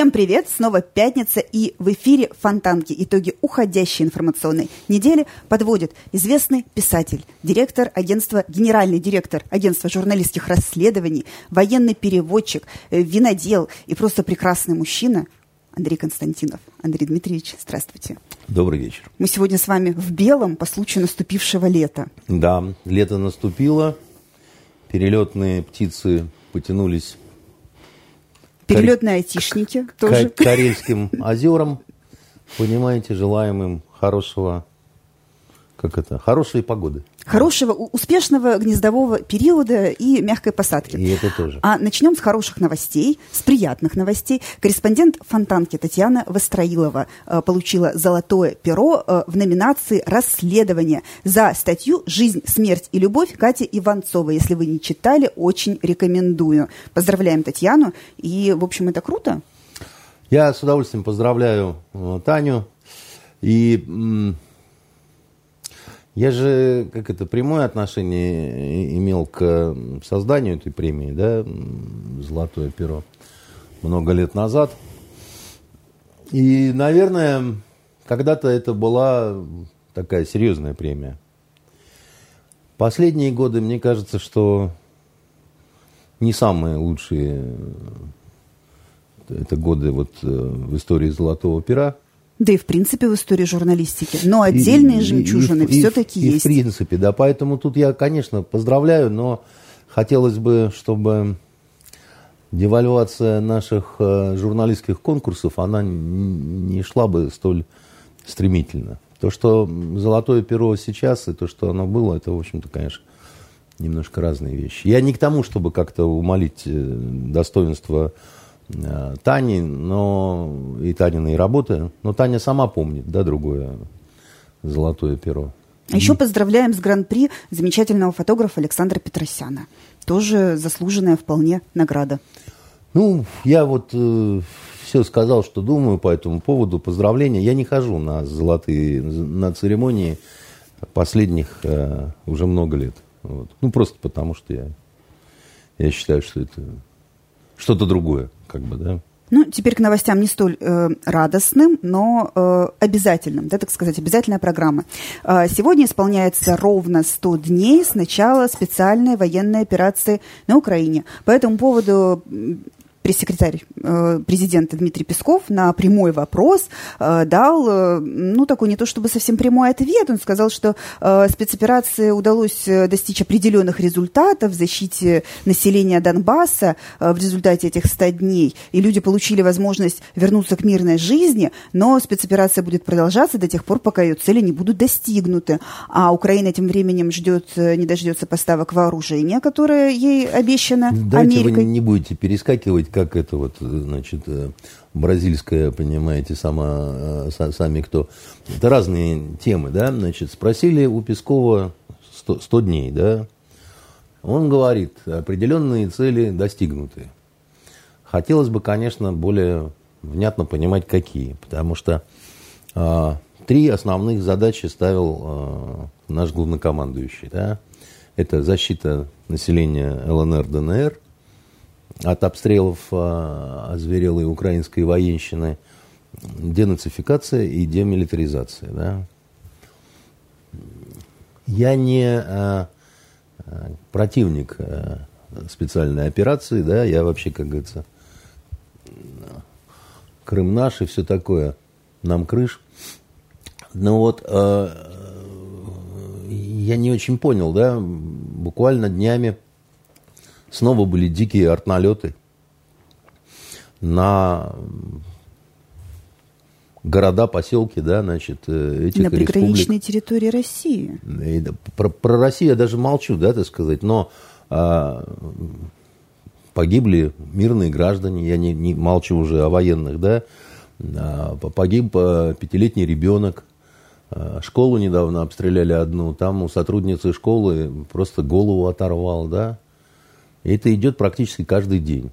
Всем привет! Снова пятница и в эфире «Фонтанки». Итоги уходящей информационной недели подводит известный писатель, директор агентства, генеральный директор агентства журналистских расследований, военный переводчик, э, винодел и просто прекрасный мужчина Андрей Константинов. Андрей Дмитриевич, здравствуйте. Добрый вечер. Мы сегодня с вами в белом по случаю наступившего лета. Да, лето наступило, перелетные птицы потянулись Перелетные айтишники тоже. К Карельским озерам. Понимаете, желаем им хорошего, как это, хорошей погоды. Хорошего, успешного гнездового периода и мягкой посадки. И это тоже. А начнем с хороших новостей, с приятных новостей. Корреспондент Фонтанки Татьяна Востроилова э, получила золотое перо э, в номинации «Расследование» за статью «Жизнь, смерть и любовь» Кати Иванцовой. Если вы не читали, очень рекомендую. Поздравляем Татьяну. И, в общем, это круто. Я с удовольствием поздравляю э, Таню. И я же, как это, прямое отношение имел к созданию этой премии, да, «Золотое перо», много лет назад. И, наверное, когда-то это была такая серьезная премия. Последние годы, мне кажется, что не самые лучшие это годы вот э, в истории «Золотого пера», да и в принципе в истории журналистики. Но отдельные и, жемчужины все-таки есть. И в принципе, да. Поэтому тут я, конечно, поздравляю, но хотелось бы, чтобы девальвация наших э, журналистских конкурсов, она не шла бы столь стремительно. То, что «Золотое перо» сейчас, и то, что оно было, это, в общем-то, конечно, немножко разные вещи. Я не к тому, чтобы как-то умолить э, достоинство Тани, но и Таниной работы. Но Таня сама помнит, да, другое золотое перо. А еще поздравляем с гран-при замечательного фотографа Александра Петросяна. Тоже заслуженная вполне награда. Ну, я вот э, все сказал, что думаю по этому поводу. Поздравления. Я не хожу на золотые, на церемонии последних э, уже много лет. Вот. Ну, просто потому что я, я считаю, что это что-то другое как бы, да. Ну, теперь к новостям не столь э, радостным, но э, обязательным, да, так сказать, обязательная программа. Э, сегодня исполняется ровно 100 дней с начала специальной военной операции на Украине. По этому поводу пресс-секретарь э, президента Дмитрий Песков на прямой вопрос э, дал, э, ну, такой не то чтобы совсем прямой ответ. Он сказал, что спецоперации удалось достичь определенных результатов в защите населения Донбасса в результате этих 100 дней. И люди получили возможность вернуться к мирной жизни, но спецоперация будет продолжаться до тех пор, пока ее цели не будут достигнуты. А Украина тем временем ждет, не дождется поставок вооружения, которое ей обещано Давайте Америкой. вы не будете перескакивать как это вот, значит, э, бразильская, понимаете, сама, э, сами кто. Это разные темы, да, значит, спросили у Пескова 100, 100 дней, да, он говорит, определенные цели достигнуты. Хотелось бы, конечно, более внятно понимать, какие, потому что а, три основных задачи ставил а, наш главнокомандующий, да, это защита населения ЛНР, ДНР – от обстрелов а, озверелой украинской военщины, денацификация и демилитаризация. Да? Я не а, а, противник специальной операции, да, я вообще, как говорится, Крым наш и все такое, нам крыш. Но вот а, я не очень понял, да, буквально днями Снова были дикие артналеты на города, поселки, да, значит, э, этих На приграничной республик. территории России. И, про, про Россию я даже молчу, да, так сказать, но а, погибли мирные граждане, я не, не молчу уже о военных, да, а, погиб а, пятилетний ребенок, а, школу недавно обстреляли одну, там у сотрудницы школы просто голову оторвал, да, и это идет практически каждый день.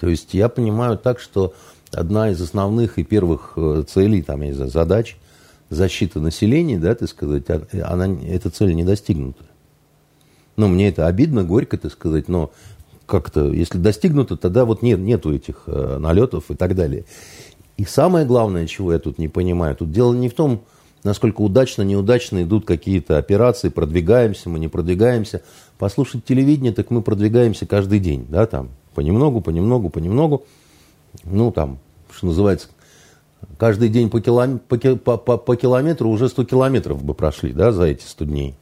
То есть я понимаю так, что одна из основных и первых э, целей, там, я не знаю, задач защиты населения, да, так сказать, а, она, эта цель не достигнута. Ну, мне это обидно, горько, так сказать, но как-то, если достигнуто, тогда вот нет, нету этих э, налетов и так далее. И самое главное, чего я тут не понимаю, тут дело не в том, насколько удачно, неудачно идут какие-то операции, продвигаемся мы, не продвигаемся. Послушать телевидение, так мы продвигаемся каждый день, да, там, понемногу, понемногу, понемногу. Ну, там, что называется, каждый день по, килом, по, по, по километру уже 100 километров бы прошли, да, за эти 100 дней.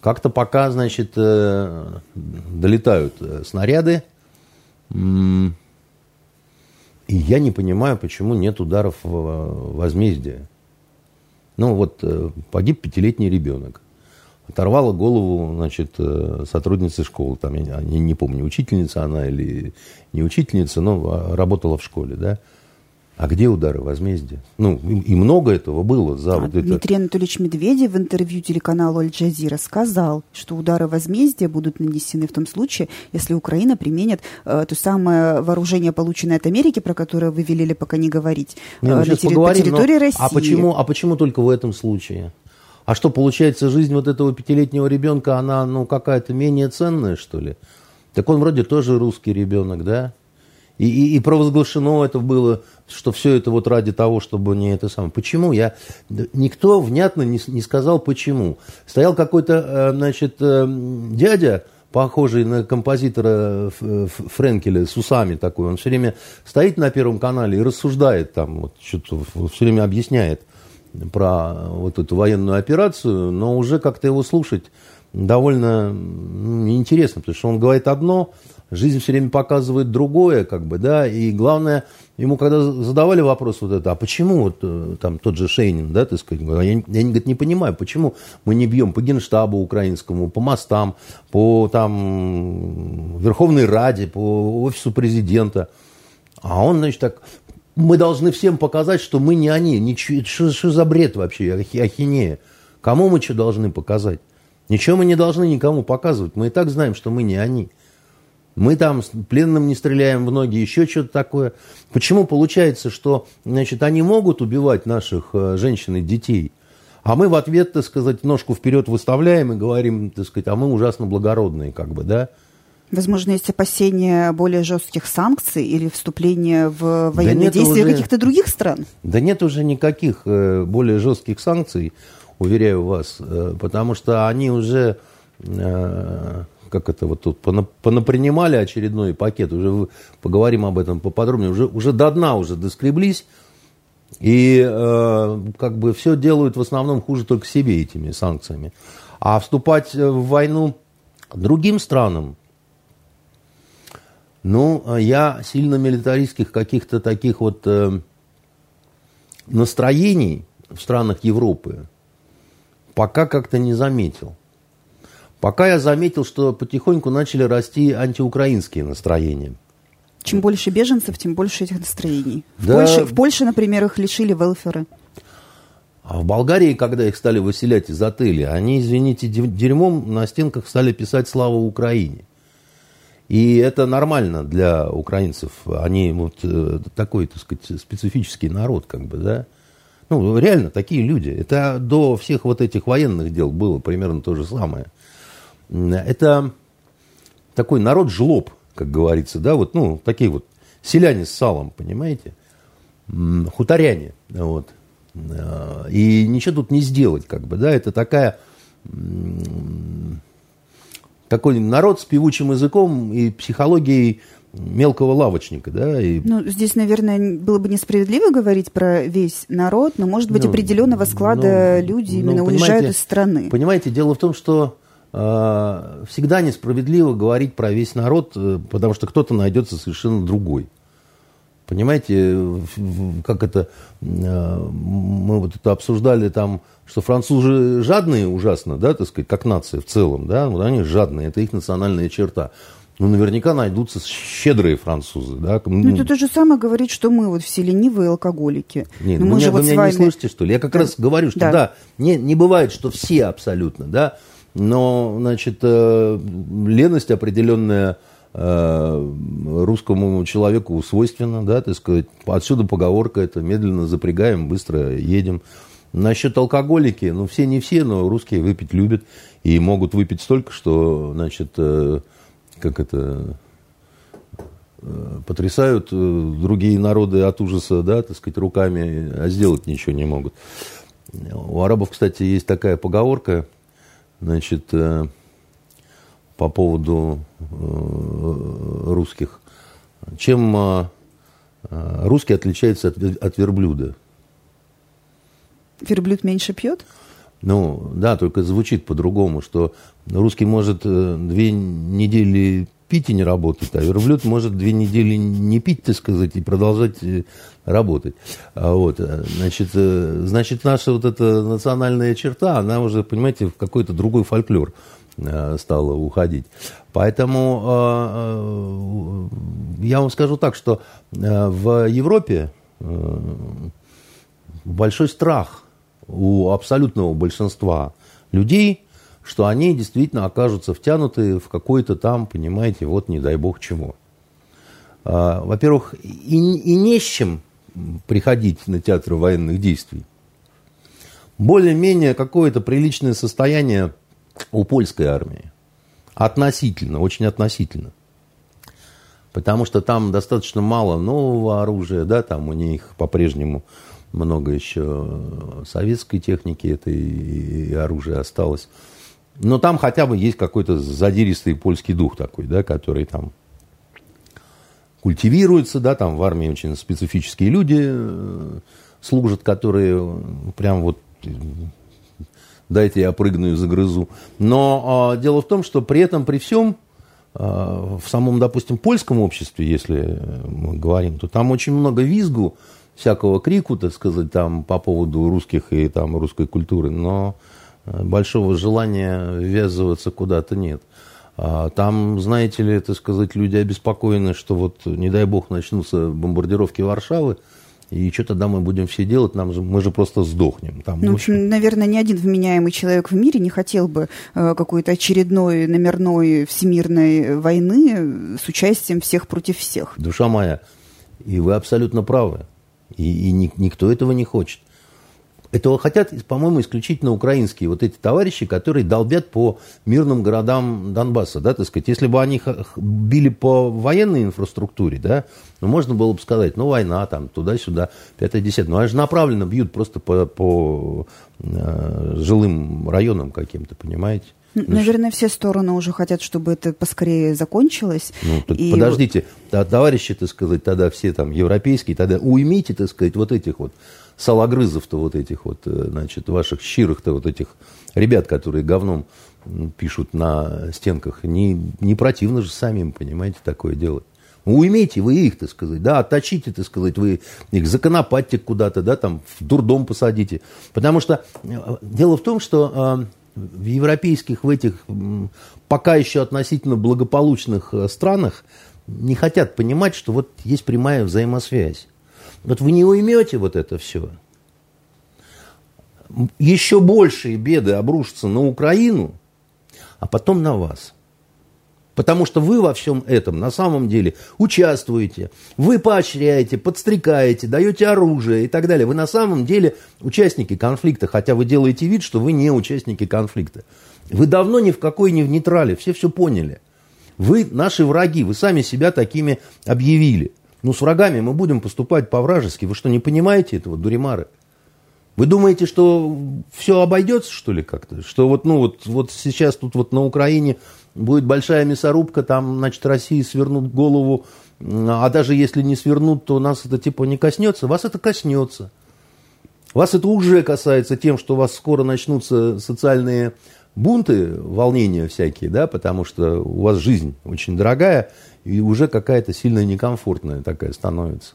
Как-то пока, значит, э, долетают э, снаряды, и я не понимаю, почему нет ударов возмездия. Ну, вот э, погиб пятилетний ребенок. Оторвала голову, значит, сотрудницы школы. Там, я не, не помню, учительница она или не учительница, но а, работала в школе, да. А где удары возмездия? Ну, и, и много этого было за а вот это. Дмитрий Анатольевич Медведев в интервью телеканалу Аль-Джазира сказал, что удары возмездия будут нанесены в том случае, если Украина применит э, то самое вооружение, полученное от Америки, про которое вы велели пока не говорить, не, ну, э, на, терри- поговорим, территории но, России. А почему, а почему только в этом случае? А что, получается, жизнь вот этого пятилетнего ребенка, она, ну, какая-то менее ценная, что ли? Так он вроде тоже русский ребенок, да? И, и, и провозглашено это было, что все это вот ради того, чтобы не это самое. Почему? Я, никто внятно не, не сказал, почему. Стоял какой-то, э, значит, э, дядя, похожий на композитора Френкеля с усами такой. Он все время стоит на Первом канале и рассуждает там, вот, что-то все время объясняет про вот эту военную операцию, но уже как-то его слушать довольно ну, неинтересно, потому что он говорит одно, жизнь все время показывает другое, как бы, да, и главное, ему когда задавали вопрос вот это, а почему вот э, там тот же Шейнин, да, ты сказать, я, я говорит, не понимаю, почему мы не бьем по генштабу украинскому, по мостам, по там Верховной Раде, по офису президента, а он, значит, так, мы должны всем показать, что мы не они, ничего, что, что за бред вообще, ахинея, кому мы что должны показать? Ничего мы не должны никому показывать, мы и так знаем, что мы не они. Мы там пленным не стреляем в ноги, еще что-то такое. Почему получается, что значит, они могут убивать наших э, женщин и детей, а мы в ответ, так сказать, ножку вперед выставляем и говорим, так сказать, а мы ужасно благородные, как бы, да? Возможно, есть опасения более жестких санкций или вступления в военные да действия уже, каких-то других стран? Да нет уже никаких э, более жестких санкций, уверяю вас, э, потому что они уже как это вот тут понапринимали очередной пакет, уже поговорим об этом поподробнее, уже, уже до дна уже доскреблись, и э, как бы все делают в основном хуже только себе этими санкциями. А вступать в войну другим странам, ну, я сильно милитаристских каких-то таких вот э, настроений в странах Европы пока как-то не заметил. Пока я заметил, что потихоньку начали расти антиукраинские настроения. Чем больше беженцев, тем больше этих настроений. В, да. Польше, в Польше, например, их лишили велфера. А в Болгарии, когда их стали выселять из отелей, они, извините, дерьмом на стенках стали писать «Слава Украине». И это нормально для украинцев. Они вот э, такой, так сказать, специфический народ, как бы, да. Ну, реально, такие люди. Это до всех вот этих военных дел было примерно то же самое это такой народ жлоб, как говорится, да, вот, ну, такие вот селяне с салом, понимаете, хуторяне, вот, э, и ничего тут не сделать, как бы, да, это такая, такой народ с певучим языком и психологией мелкого лавочника, да. И... Ну, здесь, наверное, было бы несправедливо говорить про весь народ, но, может быть, ну, определенного склада ну, люди ну, именно уезжают из страны. Понимаете, дело в том, что Э, всегда несправедливо говорить про весь народ, э, потому что кто-то найдется совершенно другой. Понимаете, как это, э, мы вот это обсуждали там, что французы жадные ужасно, да, так сказать, как нация в целом, да, вот они жадные, это их национальная черта. Ну, наверняка найдутся щедрые французы, да. Ну, это то же самое говорит, что мы вот все ленивые алкоголики. Нет, ну, мы же вы вот меня вами... не слышите, что ли? Я как да. раз говорю, что да, да не, не бывает, что все абсолютно, да, но, значит, э, леность определенная русскому человеку свойственна, да, так сказать. Отсюда поговорка это медленно запрягаем, быстро едем. Насчет алкоголики, ну, все не все, но русские выпить любят и могут выпить столько, что, значит, э, как это, потрясают другие народы от ужаса, да, так сказать, руками, а сделать ничего не могут. У арабов, кстати, есть такая поговорка, значит, по поводу русских. Чем русский отличается от, от верблюда? Верблюд меньше пьет? Ну, да, только звучит по-другому, что русский может э, две недели пить и не работать, а верблюд может две недели не пить, так сказать, и продолжать э, работать. А вот, э, значит, значит, наша вот эта национальная черта, она уже, понимаете, в какой-то другой фольклор стала уходить. Поэтому я вам скажу так, что в Европе большой страх у абсолютного большинства людей, что они действительно окажутся втянуты в какой-то там, понимаете, вот не дай бог. А, во-первых, и, и не с чем приходить на театр военных действий. Более-менее какое-то приличное состояние у польской армии. Относительно, очень относительно. Потому что там достаточно мало нового оружия, да, там у них по-прежнему много еще советской техники это и оружие осталось. Но там хотя бы есть какой-то задиристый польский дух такой, да, который там культивируется, да, там в армии очень специфические люди э, служат, которые прям вот дайте я прыгну и загрызу. Но э, дело в том, что при этом, при всем, э, в самом, допустим, польском обществе, если мы говорим, то там очень много визгу, всякого крику, так сказать, там по поводу русских и там русской культуры, но э, большого желания ввязываться куда-то нет. А там, знаете ли, так сказать, люди обеспокоены, что вот, не дай бог, начнутся бомбардировки Варшавы, и что тогда мы будем все делать? Нам мы же просто сдохнем. Там, ну, в общем, наверное, ни один вменяемый человек в мире не хотел бы э, какой-то очередной номерной всемирной войны с участием всех против всех. Душа моя, и вы абсолютно правы. И, и никто этого не хочет. Этого хотят, по-моему, исключительно украинские вот эти товарищи, которые долбят по мирным городам Донбасса, да, так сказать. Если бы они били по военной инфраструктуре, да, ну, можно было бы сказать, ну, война там, туда-сюда, пятое-десятое. Ну, они же направленно бьют просто по, по э, жилым районам каким-то, понимаете? Ну, Наверное, все стороны уже хотят, чтобы это поскорее закончилось. Ну, и... подождите, товарищи, так сказать, тогда все там европейские, тогда уймите, так сказать, вот этих вот салагрызов-то вот этих вот, э, значит, ваших щирых-то вот этих ребят, которые говном пишут на стенках. Не, не противно же самим, понимаете, такое делать. Уймите вы их, так сказать, да, отточите, так сказать, вы их законопатьте куда-то, да, там, в дурдом посадите. Потому что э, дело в том, что э, в европейских, в этих пока еще относительно благополучных э, странах не хотят понимать, что вот есть прямая взаимосвязь. Вот вы не уймете вот это все. Еще большие беды обрушатся на Украину, а потом на вас – Потому что вы во всем этом на самом деле участвуете, вы поощряете, подстрекаете, даете оружие и так далее. Вы на самом деле участники конфликта, хотя вы делаете вид, что вы не участники конфликта. Вы давно ни в какой не в нейтрале, все все поняли. Вы наши враги, вы сами себя такими объявили. Ну, с врагами мы будем поступать по-вражески. Вы что, не понимаете этого, дуримары? Вы думаете, что все обойдется, что ли, как-то? Что вот, ну, вот, вот сейчас тут вот на Украине будет большая мясорубка, там, значит, России свернут голову, а даже если не свернут, то нас это типа не коснется, вас это коснется. Вас это уже касается тем, что у вас скоро начнутся социальные бунты, волнения всякие, да, потому что у вас жизнь очень дорогая и уже какая-то сильно некомфортная такая становится.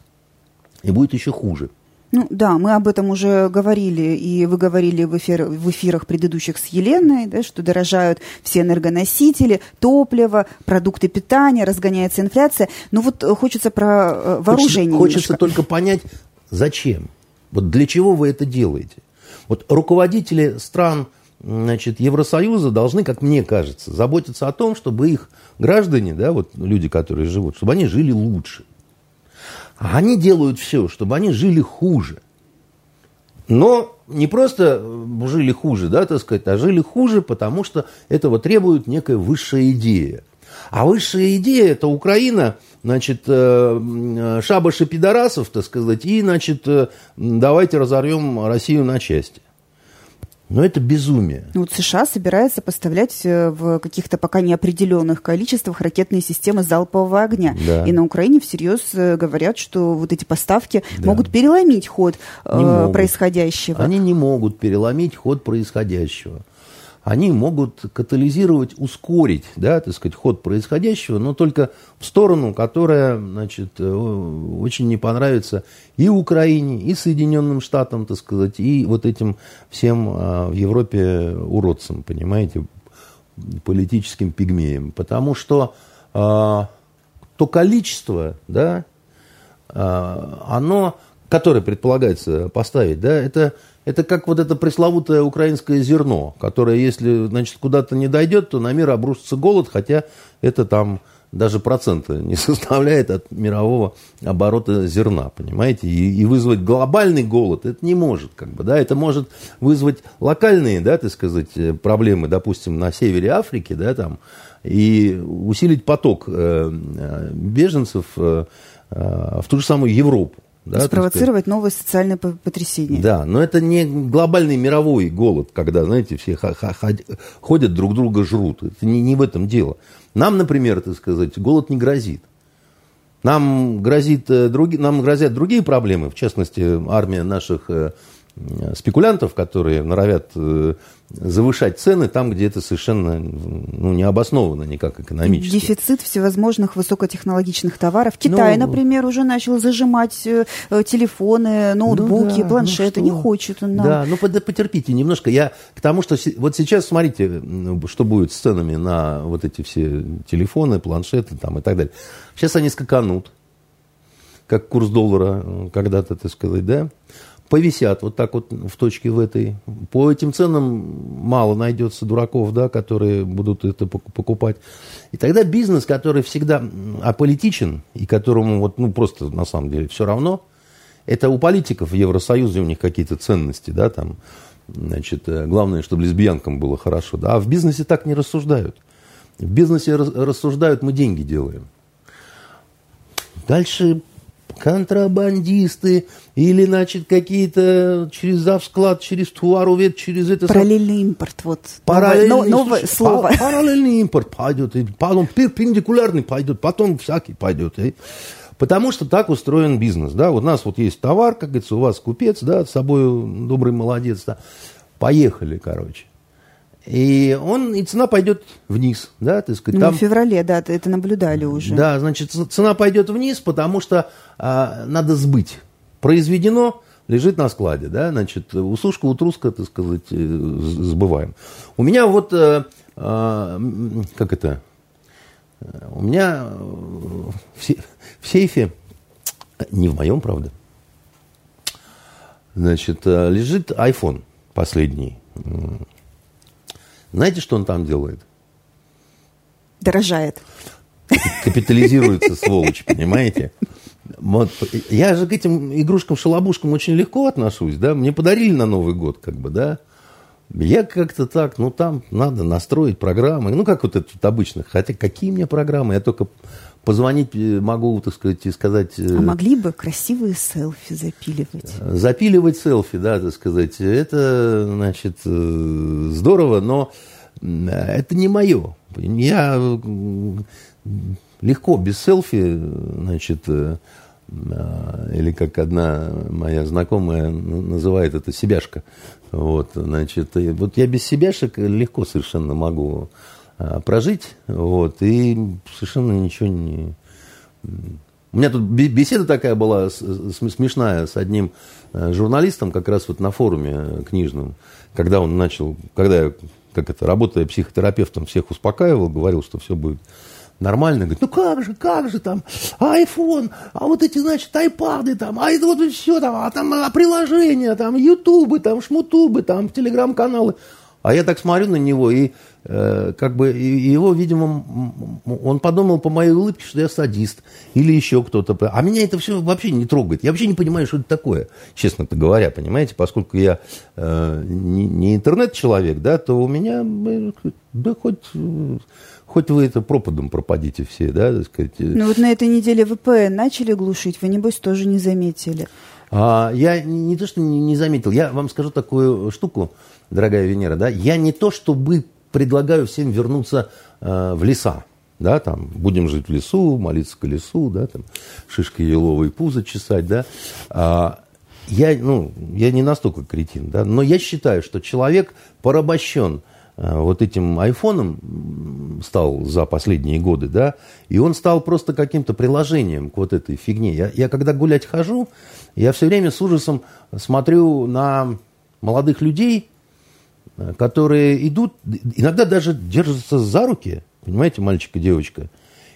И будет еще хуже. Ну да, мы об этом уже говорили, и вы говорили в, эфир, в эфирах предыдущих с Еленой, да, что дорожают все энергоносители, топливо, продукты питания, разгоняется инфляция. Но вот хочется про э, вооружение. Хочется, хочется только понять, зачем. Вот для чего вы это делаете? Вот руководители стран значит, Евросоюза должны, как мне кажется, заботиться о том, чтобы их граждане, да, вот люди, которые живут, чтобы они жили лучше. А они делают все, чтобы они жили хуже. Но не просто э, жили хуже, да, так сказать, а жили хуже, потому что этого требует некая высшая идея. А высшая идея – это Украина, значит, э, шабаши пидорасов, так сказать, и, значит, э, давайте разорвем Россию на части. Но это безумие. Ну, вот США собирается поставлять э, в каких-то пока неопределенных количествах ракетные системы залпового огня. Да. И на Украине всерьез э, говорят, что вот эти поставки да. могут переломить ход э, происходящего. Они не могут переломить ход происходящего они могут катализировать, ускорить, да, так сказать, ход происходящего, но только в сторону, которая, значит, э, очень не понравится и Украине, и Соединенным Штатам, так сказать, и вот этим всем а, в Европе уродцам, понимаете, политическим пигмеям. Потому что а, то количество, да, а, оно, которое предполагается поставить, да, это это как вот это пресловутое украинское зерно, которое, если, значит, куда-то не дойдет, то на мир обрушится голод, хотя это там даже процента не составляет от мирового оборота зерна, понимаете? И, и вызвать глобальный голод это не может, как бы, да, это может вызвать локальные, да, так сказать, проблемы, допустим, на севере Африки, да, там, и усилить поток э, э беженцев э, э, в ту же самую Европу. Да, спровоцировать новые социальные потрясения. Да, но это не глобальный мировой голод, когда, знаете, все ходят друг друга жрут. Это не, не в этом дело. Нам, например, так сказать, голод не грозит. Нам, грозит, э, други, нам грозят другие проблемы, в частности, армия наших э, спекулянтов, которые норовят э, завышать цены там, где это совершенно ну, не обосновано никак экономически. Дефицит всевозможных высокотехнологичных товаров. Китай, ну, например, уже начал зажимать э, телефоны, ноутбуки, ну, да, планшеты. Ну, не хочет он нам. Да, ну потерпите немножко. Я к тому, что вот сейчас смотрите, что будет с ценами на вот эти все телефоны, планшеты там и так далее. Сейчас они скаканут, как курс доллара э, когда-то, так сказать, да? Повисят вот так вот в точке в этой. По этим ценам мало найдется дураков, да, которые будут это покупать. И тогда бизнес, который всегда аполитичен, и которому вот, ну, просто на самом деле все равно, это у политиков в у них какие-то ценности, да, там, значит, э, главное, чтобы лесбиянкам было хорошо, да, а в бизнесе так не рассуждают. В бизнесе рассуждают, мы деньги делаем. Дальше контрабандисты или, значит, какие-то через завсклад, через Туарувет, через это... Параллельный импорт, вот. Параллельный, новое, новое слово. Параллельный импорт пойдет, и потом перпендикулярный пойдет, потом всякий пойдет. И, потому что так устроен бизнес, да, вот у нас вот есть товар, как говорится, у вас купец, да, с собой добрый молодец, да, поехали, короче. И он, и цена пойдет вниз, да, так сказать. Ну, там, в феврале, да, это наблюдали уже. Да, значит, цена пойдет вниз, потому что а, надо сбыть. Произведено, лежит на складе, да, значит, усушка, утруска, так сказать, э, сбываем. У меня вот, а, а, как это, у меня в, в сейфе, не в моем, правда, значит, лежит iPhone последний, знаете, что он там делает? Дорожает. Капитализируется, сволочь, понимаете? Вот, я же к этим игрушкам-шалобушкам очень легко отношусь, да, мне подарили на Новый год, как бы, да, я как-то так, ну, там надо настроить программы, ну, как вот это вот обычно, хотя какие мне программы, я только позвонить э, могу, так сказать, и сказать... Э, а могли бы красивые селфи запиливать? Запиливать селфи, да, так сказать, это, значит, э, здорово, но это не мое. Я легко без селфи, значит, или как одна моя знакомая называет это себяшка. Вот, значит, вот я без себяшек легко совершенно могу прожить, вот, и совершенно ничего не... У меня тут беседа такая была смешная с одним э, журналистом, как раз вот на форуме книжном, когда он начал, когда я, как это, работая психотерапевтом, всех успокаивал, говорил, что все будет нормально. Говорит, ну как же, как же там, iPhone, а вот эти, значит, айпады там, а это вот все там, а там а приложения, там, ютубы, там, шмутубы, там, телеграм-каналы. А я так смотрю на него, и э, как бы и его, видимо, он подумал по моей улыбке, что я садист или еще кто-то. А меня это все вообще не трогает. Я вообще не понимаю, что это такое, честно говоря, понимаете, поскольку я э, не, не интернет-человек, да, то у меня, э, да хоть хоть вы это пропадом пропадите все, да, так сказать. Ну вот на этой неделе ВПН начали глушить, вы, небось, тоже не заметили. А, я не то, что не, не заметил, я вам скажу такую штуку, дорогая Венера, да, я не то, чтобы предлагаю всем вернуться э, в леса, да, там, будем жить в лесу, молиться к лесу, да, там, шишки еловые пузо чесать, да, а, я, ну, я не настолько кретин, да, но я считаю, что человек порабощен э, вот этим айфоном стал за последние годы, да, и он стал просто каким-то приложением к вот этой фигне. Я, я когда гулять хожу, я все время с ужасом смотрю на молодых людей, которые идут, иногда даже держатся за руки, понимаете, мальчик и девочка,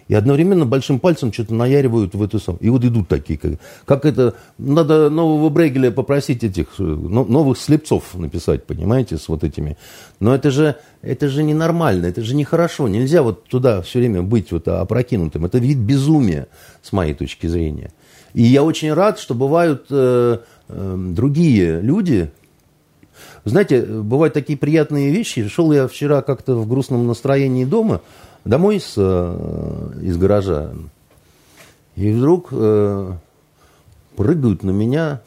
и одновременно большим пальцем что-то наяривают в эту самую. И вот идут такие, как, как это, надо нового Брейгеля попросить этих, новых слепцов написать, понимаете, с вот этими. Но это же, это же ненормально, это же нехорошо. Нельзя вот туда все время быть вот опрокинутым. Это вид безумия, с моей точки зрения. И я очень рад, что бывают э, э, другие люди, знаете, бывают такие приятные вещи. Шел я вчера как-то в грустном настроении дома, домой с, э, из гаража. И вдруг э, прыгают на меня,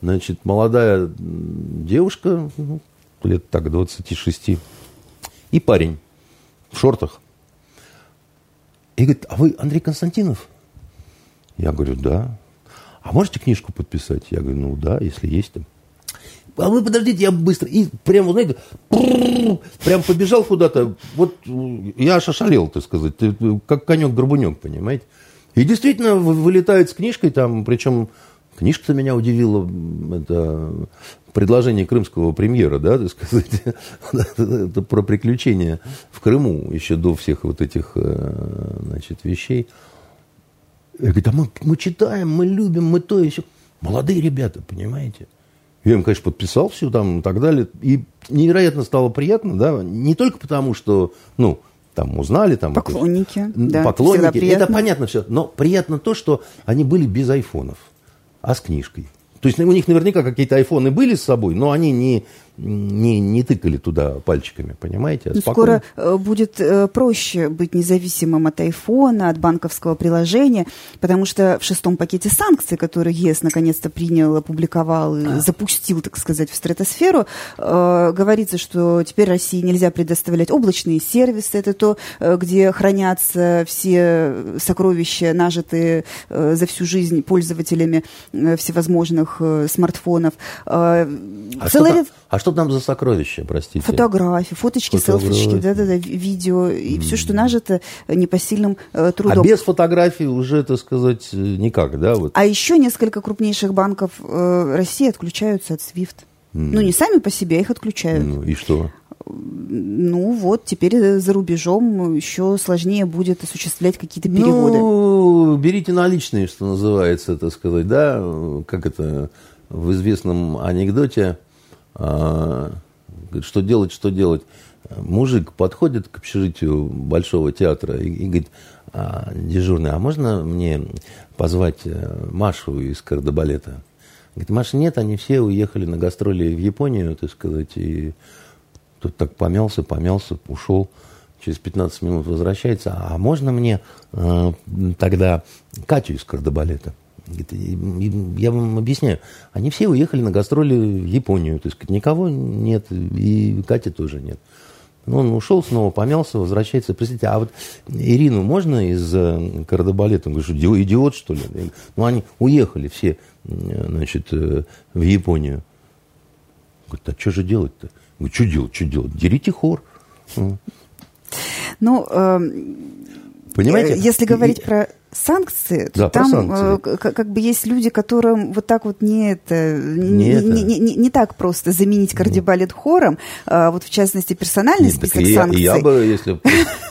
значит, молодая девушка, ну, лет так 26, и парень в шортах. И говорит, а вы Андрей Константинов? Я говорю, да. А можете книжку подписать? Я говорю, ну да, если есть там а вы подождите, я быстро. И прям, знаете, прям побежал куда-то. Вот я аж ошалел, так сказать, как конек-горбунек, понимаете. И действительно вылетает с книжкой там, причем книжка-то меня удивила, это предложение крымского премьера, да, так сказать, это про приключения в Крыму, еще до всех вот этих, значит, вещей. Я говорю, да мы, мы читаем, мы любим, мы то еще. Молодые ребята, понимаете. Я им, конечно, подписал все там и так далее. И невероятно стало приятно, да, не только потому, что, ну, там узнали, там... Поклонники, это, да. Поклонники, это понятно все. Но приятно то, что они были без айфонов, а с книжкой. То есть у них наверняка какие-то айфоны были с собой, но они не, не, не тыкали туда пальчиками, понимаете? А Скоро э, будет э, проще быть независимым от айфона, от банковского приложения, потому что в шестом пакете санкций, который ЕС наконец-то принял, опубликовал и а. запустил, так сказать, в стратосферу, э, говорится, что теперь России нельзя предоставлять облачные сервисы, это то, где хранятся все сокровища, нажитые за всю жизнь пользователями всевозможных смартфонов. А, Целый что, а что там за сокровища, простите? Фотографии, фоточки, Фотографии. селфички, да-да-да, видео и mm. все, что нажито непосильным э, трудом. А без фотографий уже, так сказать, никак, да? Вот. А еще несколько крупнейших банков э, России отключаются от SWIFT. Mm. Ну, не сами по себе, а их отключают. Ну, и что? ну вот, теперь за рубежом еще сложнее будет осуществлять какие-то переводы. Ну, берите наличные, что называется, так сказать, да, как это в известном анекдоте, а, что делать, что делать. Мужик подходит к общежитию Большого театра и, и говорит, а, дежурный, а можно мне позвать э, Машу из кардебалета? Говорит, Маша, нет, они все уехали на гастроли в Японию, так сказать, и тут так помялся, помялся, ушел, через 15 минут возвращается, а можно мне э, тогда Катю из кардебалета? Я вам объясняю, они все уехали на гастроли в Японию, то есть никого нет, и Кати тоже нет. Ну, он ушел, снова помялся, возвращается. Простите, а вот Ирину можно из э, кардебалета? Он говорит, что идиот, что ли? Ну, они уехали все, значит, э, в Японию. Говорит, а что же делать-то? Говорит, что делать, что делать? Дерите хор. Ну, э, Понимаете? Если говорить про санкции, да, там санкции. Э, как, бы есть люди, которым вот так вот не это не, не, это. не, не, не так просто заменить кардибалет хором, а вот в частности персональный Нет, список я, санкций. Я бы, если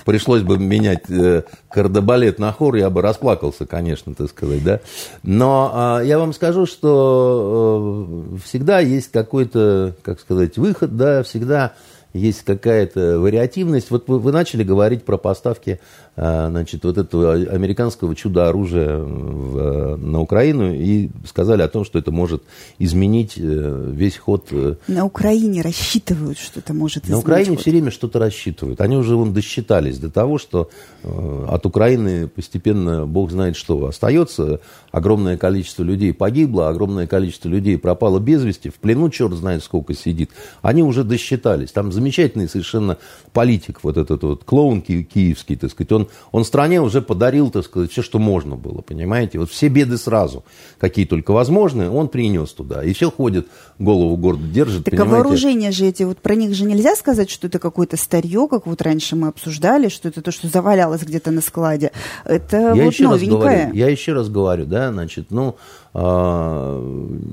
пришлось бы менять э, кардебалет на хор, я бы расплакался, конечно, так сказать, да. Но а, я вам скажу, что э, всегда есть какой-то, как сказать, выход, да, всегда есть какая-то вариативность. Вот вы, вы начали говорить про поставки значит, вот этого американского чудо-оружия в, на Украину и сказали о том, что это может изменить э, весь ход. Э, на Украине рассчитывают, что это может изменить. На Украине ход. все время что-то рассчитывают. Они уже вон досчитались до того, что э, от Украины постепенно, бог знает что, остается. Огромное количество людей погибло, огромное количество людей пропало без вести, в плену черт знает сколько сидит. Они уже досчитались. Там замечательный совершенно политик, вот этот вот клоун киевский, так сказать, он он, стране уже подарил, так сказать, все, что можно было, понимаете? Вот все беды сразу, какие только возможны, он принес туда. И все ходит, голову гордо держит, Так понимаете? а вооружения же эти, вот про них же нельзя сказать, что это какое-то старье, как вот раньше мы обсуждали, что это то, что завалялось где-то на складе. Это я вот еще новенькое. Раз говорю, я еще раз говорю, да, значит, ну, а,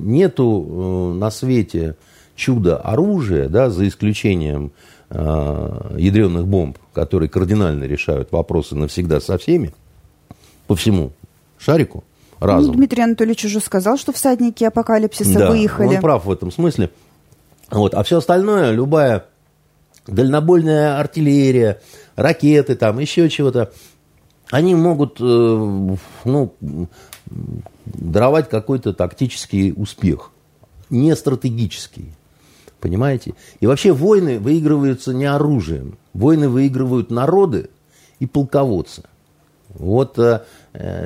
нету э, на свете чудо оружия, да, за исключением ядреных бомб, которые кардинально решают вопросы навсегда со всеми, по всему шарику, разом. Ну, Дмитрий Анатольевич уже сказал, что всадники апокалипсиса да, выехали. он прав в этом смысле. Вот. А все остальное, любая дальнобойная артиллерия, ракеты, там еще чего-то, они могут э, ну, даровать какой-то тактический успех, не стратегический. Понимаете? И вообще войны выигрываются не оружием. Войны выигрывают народы и полководцы. Вот э,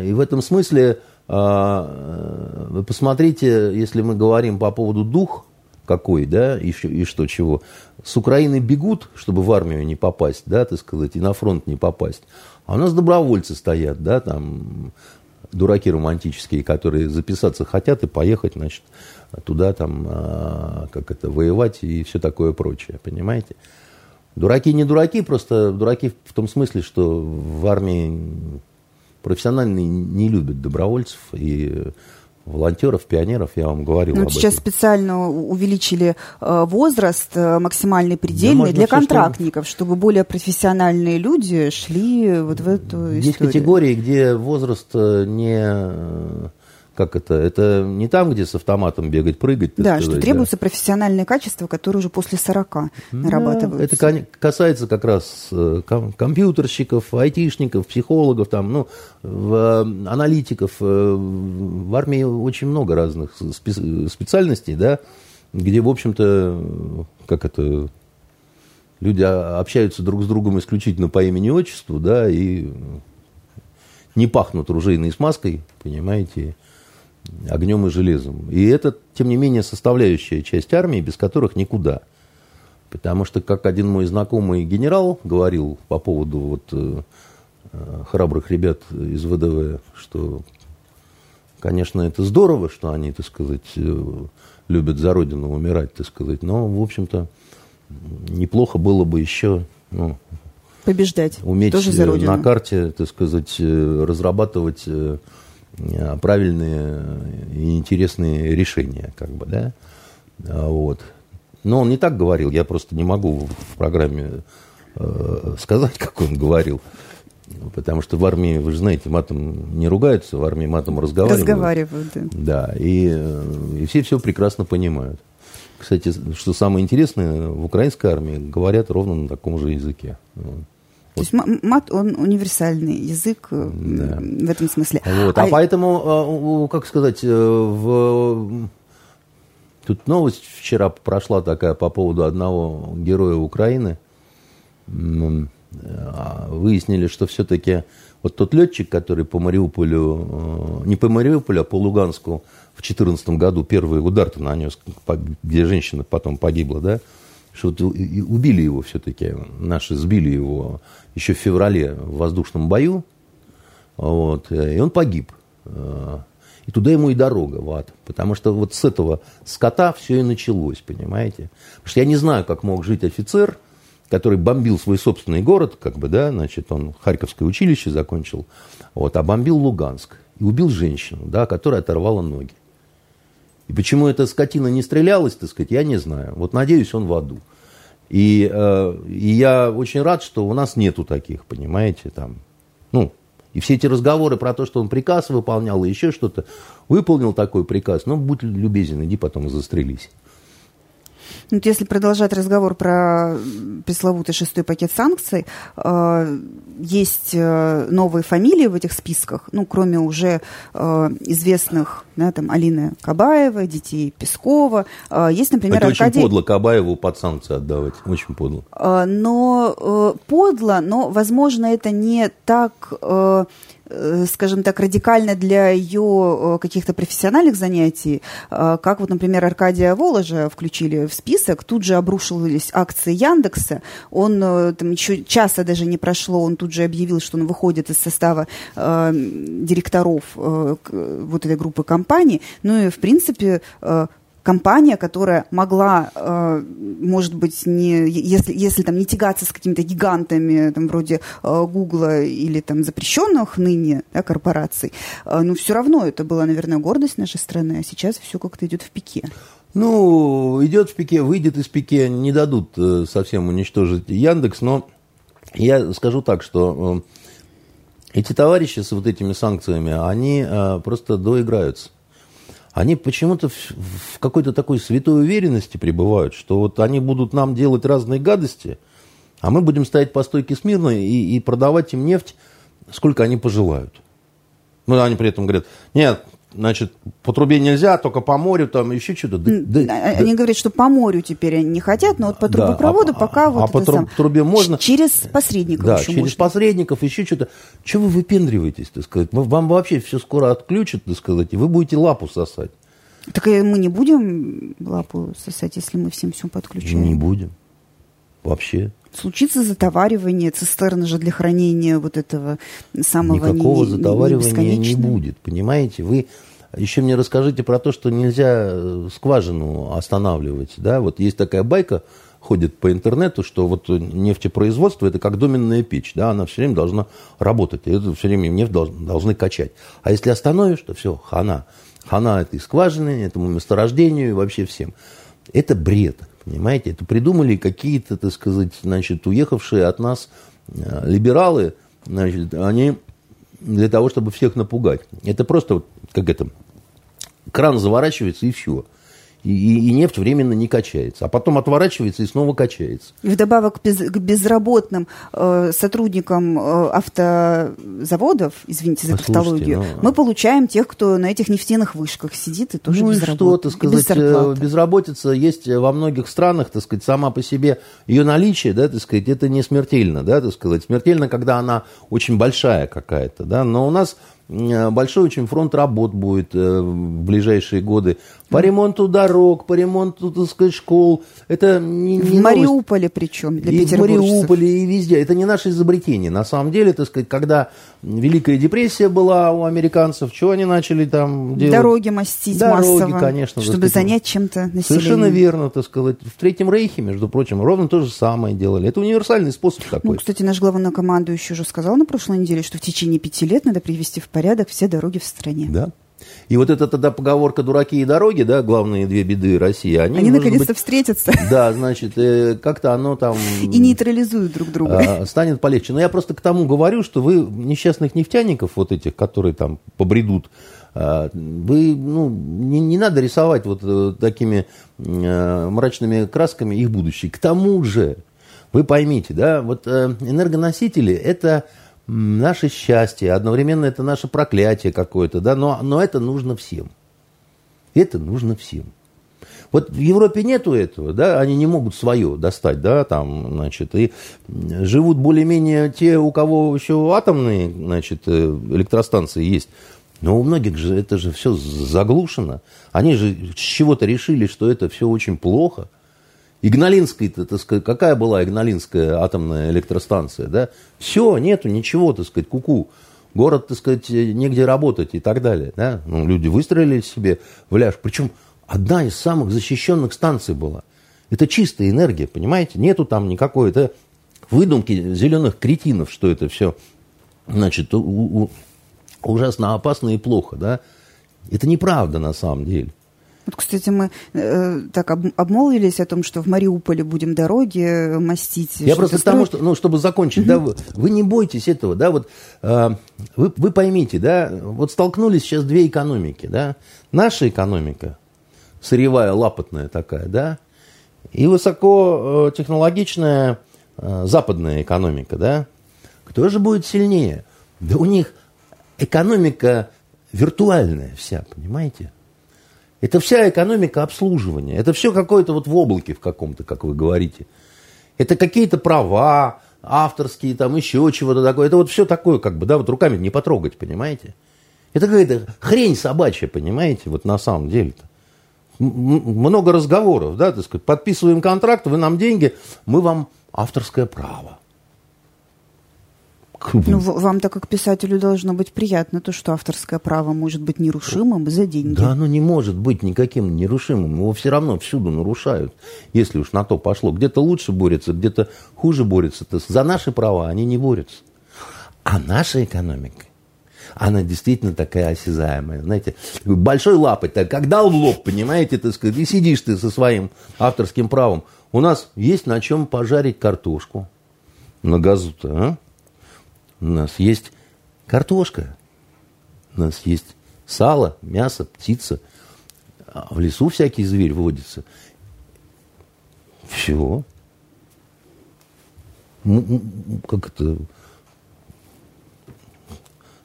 и в этом смысле э, вы посмотрите, если мы говорим по поводу дух какой, да, и, и что чего. С Украины бегут, чтобы в армию не попасть, да, так сказать, и на фронт не попасть. А у нас добровольцы стоят, да, там дураки романтические, которые записаться хотят и поехать, значит, туда там, а, как это, воевать и все такое прочее, понимаете? Дураки не дураки, просто дураки в том смысле, что в армии профессиональные не любят добровольцев и волонтеров, пионеров, я вам говорил ну, об сейчас этом. специально увеличили э, возраст э, максимальный предельный да для контрактников, что... чтобы более профессиональные люди шли вот в эту историю. Есть категории, где возраст э, не как это, это не там, где с автоматом бегать, прыгать. Да, сказать, что требуются да. профессиональные качества, которые уже после 40 да, нарабатываются. Это касается как раз э, компьютерщиков, айтишников, психологов, там, ну, э, аналитиков. Э, в армии очень много разных специальностей, да, где, в общем-то, как это, люди общаются друг с другом исключительно по имени и отчеству, да, и не пахнут ружейной смазкой, понимаете, огнем и железом. И это, тем не менее, составляющая часть армии, без которых никуда. Потому что, как один мой знакомый генерал говорил по поводу вот, э, э храбрых ребят из ВДВ, что, конечно, это здорово, что они, так сказать, э, любят за Родину умирать, так сказать, но, в общем-то, неплохо было бы еще ну, побеждать. Уметь Тоже за Родину. на карте, так сказать, э, разрабатывать Э, правильные и интересные решения, как бы, да, а вот. Но он не так говорил, я просто не могу в программе э, сказать, как он говорил, потому что в армии, вы же знаете, матом не ругаются, в армии матом разговаривают. Разговаривают, да. Да, и, и все все прекрасно понимают. Кстати, что самое интересное, в украинской армии говорят ровно на таком же языке. То есть мат, он универсальный язык э, да. в этом смысле. Вот. А, а поэтому, э, как сказать, э, в... тут новость вчера прошла такая по поводу одного героя Украины. А, выяснили, что все-таки вот тот летчик, который по Мариуполю, не по Мариуполю, а по Луганску в 2014 году первый удар-то нанес, где женщина потом погибла, да, что вот убили его все-таки, наши сбили его еще в феврале в воздушном бою, вот, и он погиб. И туда ему и дорога в ад. Потому что вот с этого скота все и началось, понимаете? Потому что я не знаю, как мог жить офицер, который бомбил свой собственный город, как бы, да, значит, он Харьковское училище закончил, вот, а бомбил Луганск. И убил женщину, да, которая оторвала ноги. И почему эта скотина не стрелялась, так сказать, я не знаю. Вот надеюсь, он в аду. И, э, и я очень рад, что у нас нету таких, понимаете, там, ну, и все эти разговоры про то, что он приказ выполнял и еще что-то, выполнил такой приказ, ну, будь любезен, иди потом застрелись. Вот если продолжать разговор про пресловутый шестой пакет санкций, э, есть э, новые фамилии в этих списках, ну, кроме уже э, известных, да, там, Алины Кабаевой, детей Пескова. Есть, например, Это Аркадий... очень подло Кабаеву под санкции отдавать, очень подло. Но подло, но, возможно, это не так скажем так, радикально для ее э, каких-то профессиональных занятий, э, как вот, например, Аркадия Воложа включили в список, тут же обрушились акции Яндекса, он там еще часа даже не прошло, он тут же объявил, что он выходит из состава э, директоров э, вот этой группы компаний, ну и, в принципе, э, компания, которая могла, э, может быть, не, если, если там не тягаться с какими-то гигантами, там, вроде э, Гугла или там запрещенных ныне да, корпораций, э, но все равно это была, наверное, гордость нашей страны, а сейчас все как-то идет в пике. Ну, идет в пике, выйдет из пике, не дадут совсем уничтожить Яндекс, но я скажу так, что эти товарищи с вот этими санкциями, они просто доиграются они почему-то в, в какой-то такой святой уверенности пребывают, что вот они будут нам делать разные гадости, а мы будем стоять по стойке смирно и, и продавать им нефть, сколько они пожелают. Ну, они при этом говорят, нет, значит, по трубе нельзя, только по морю, там еще что-то. Да, да, они да. говорят, что по морю теперь они не хотят, но вот по трубопроводу да, пока а, вот а по труб, трубе можно. Через посредников Да, еще через можно. посредников еще что-то. Чего вы выпендриваетесь, так сказать? Вам вообще все скоро отключат, так сказать, и вы будете лапу сосать. Так мы не будем лапу сосать, если мы всем все подключим? Не будем. Вообще. Случится затоваривание цистерны же для хранения вот этого самого Никакого не, затоваривания не, будет, понимаете? Вы еще мне расскажите про то, что нельзя э, скважину останавливать. Да? Вот есть такая байка, ходит по интернету, что вот нефтепроизводство это как доменная печь, да, она все время должна работать, и это все время нефть должны, должны качать. А если остановишь, то все, хана. Хана этой скважины, этому месторождению и вообще всем. Это бред, понимаете? Это придумали какие-то, так сказать, значит, уехавшие от нас э, либералы, значит, они для того, чтобы всех напугать. Это просто, как это, кран заворачивается и все и, и, нефть временно не качается, а потом отворачивается и снова качается. И вдобавок без, к безработным э, сотрудникам э, автозаводов, извините за тавтологию, ну, мы получаем тех, кто на этих нефтяных вышках сидит и тоже ну без и что, так сказать, без безработица есть во многих странах, так сказать, сама по себе ее наличие, да, так сказать, это не смертельно, да, так сказать, смертельно, когда она очень большая какая-то, да, но у нас Э, большой очень фронт работ будет э, в ближайшие годы. По ремонту дорог, по ремонту, так сказать, школ. Это не, не В Мариуполе причем, для И в Мариуполе, и везде. Это не наше изобретение. На самом деле, так сказать, когда Великая депрессия была у американцев, что они начали там делать? Дороги мастить Дороги, массово, конечно. чтобы занять чем-то население. Совершенно верно, так сказать. В Третьем Рейхе, между прочим, ровно то же самое делали. Это универсальный способ такой. Ну, кстати, наш главнокомандующий уже сказал на прошлой неделе, что в течение пяти лет надо привести в порядок все дороги в стране. Да. И вот эта тогда поговорка «дураки и дороги», да, главные две беды России, они... Они наконец-то быть, встретятся. Да, значит, э, как-то оно там... И нейтрализуют друг друга. А, станет полегче. Но я просто к тому говорю, что вы несчастных нефтяников, вот этих, которые там побредут, а, вы, ну, не, не надо рисовать вот э, такими э, мрачными красками их будущее. К тому же, вы поймите, да, вот энергоносители – это наше счастье, одновременно это наше проклятие какое-то, да, но, но это нужно всем. Это нужно всем. Вот в Европе нету этого, да, они не могут свое достать, да, там, значит, и живут более-менее те, у кого еще атомные, значит, э, электростанции есть. Но у многих же это же все заглушено. Они же с чего-то решили, что это все очень плохо. Игналинская, так сказать, какая была Игналинская атомная электростанция, да? Все, нету ничего, так сказать, куку. -ку. Город, так сказать, негде работать и так далее, да? Ну, люди выстроили себе в ляж. Причем одна из самых защищенных станций была. Это чистая энергия, понимаете? Нету там никакой, это выдумки зеленых кретинов, что это все, значит, у, у, ужасно опасно и плохо, да? Это неправда на самом деле. Вот, кстати, мы э, так об, обмолвились о том, что в Мариуполе будем дороги мастить. Я просто к тому, что, ну, чтобы закончить, угу. да, вы, вы не бойтесь этого, да, вот э, вы, вы поймите, да, вот столкнулись сейчас две экономики, да, наша экономика, сырьевая, лапотная такая, да, и высокотехнологичная э, западная экономика, да, кто же будет сильнее? Да у них экономика виртуальная вся, понимаете? Это вся экономика обслуживания. Это все какое-то вот в облаке в каком-то, как вы говорите. Это какие-то права авторские, там еще чего-то такое. Это вот все такое, как бы, да, вот руками не потрогать, понимаете? Это какая-то хрень собачья, понимаете, вот на самом деле-то. Много разговоров, да, так сказать, подписываем контракт, вы нам деньги, мы вам авторское право. Ну, вам-то как писателю должно быть приятно то, что авторское право может быть нерушимым за деньги. Да, оно не может быть никаким нерушимым. Его все равно всюду нарушают, если уж на то пошло. Где-то лучше борются, где-то хуже борются. То есть за наши права они не борются. А наша экономика, она действительно такая осязаемая. Знаете, большой лапоть, так как дал в лоб, понимаете, так сказать, и сидишь ты со своим авторским правом. У нас есть на чем пожарить картошку на газу-то, а? У нас есть картошка, у нас есть сало, мясо, птица. А в лесу всякий зверь водится. Все. Как это?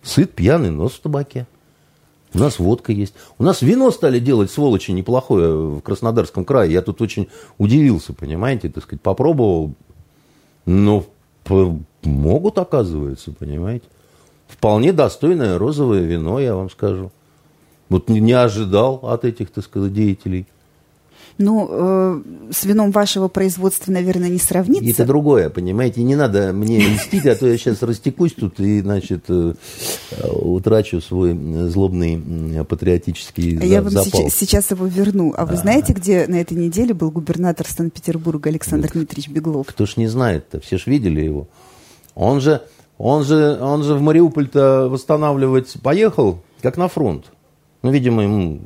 Сыт, пьяный, нос в табаке. У нас водка есть. У нас вино стали делать, сволочи, неплохое в Краснодарском крае. Я тут очень удивился, понимаете, так сказать, попробовал. Но Могут, оказывается, понимаете. Вполне достойное розовое вино, я вам скажу. Вот не ожидал от этих, так сказать, деятелей. Ну, э, с вином вашего производства, наверное, не сравнится. Это другое, понимаете. Не надо мне льстить, а то я сейчас растекусь тут и, значит, э, утрачу свой злобный патриотический Я вам сейчас, сейчас его верну. А вы знаете, где на этой неделе был губернатор Санкт-Петербурга Александр Дмитриевич Беглов? Кто ж не знает-то, все ж видели его. Он же, он же, он же в Мариуполь-то восстанавливать поехал, как на фронт. Ну, видимо, ему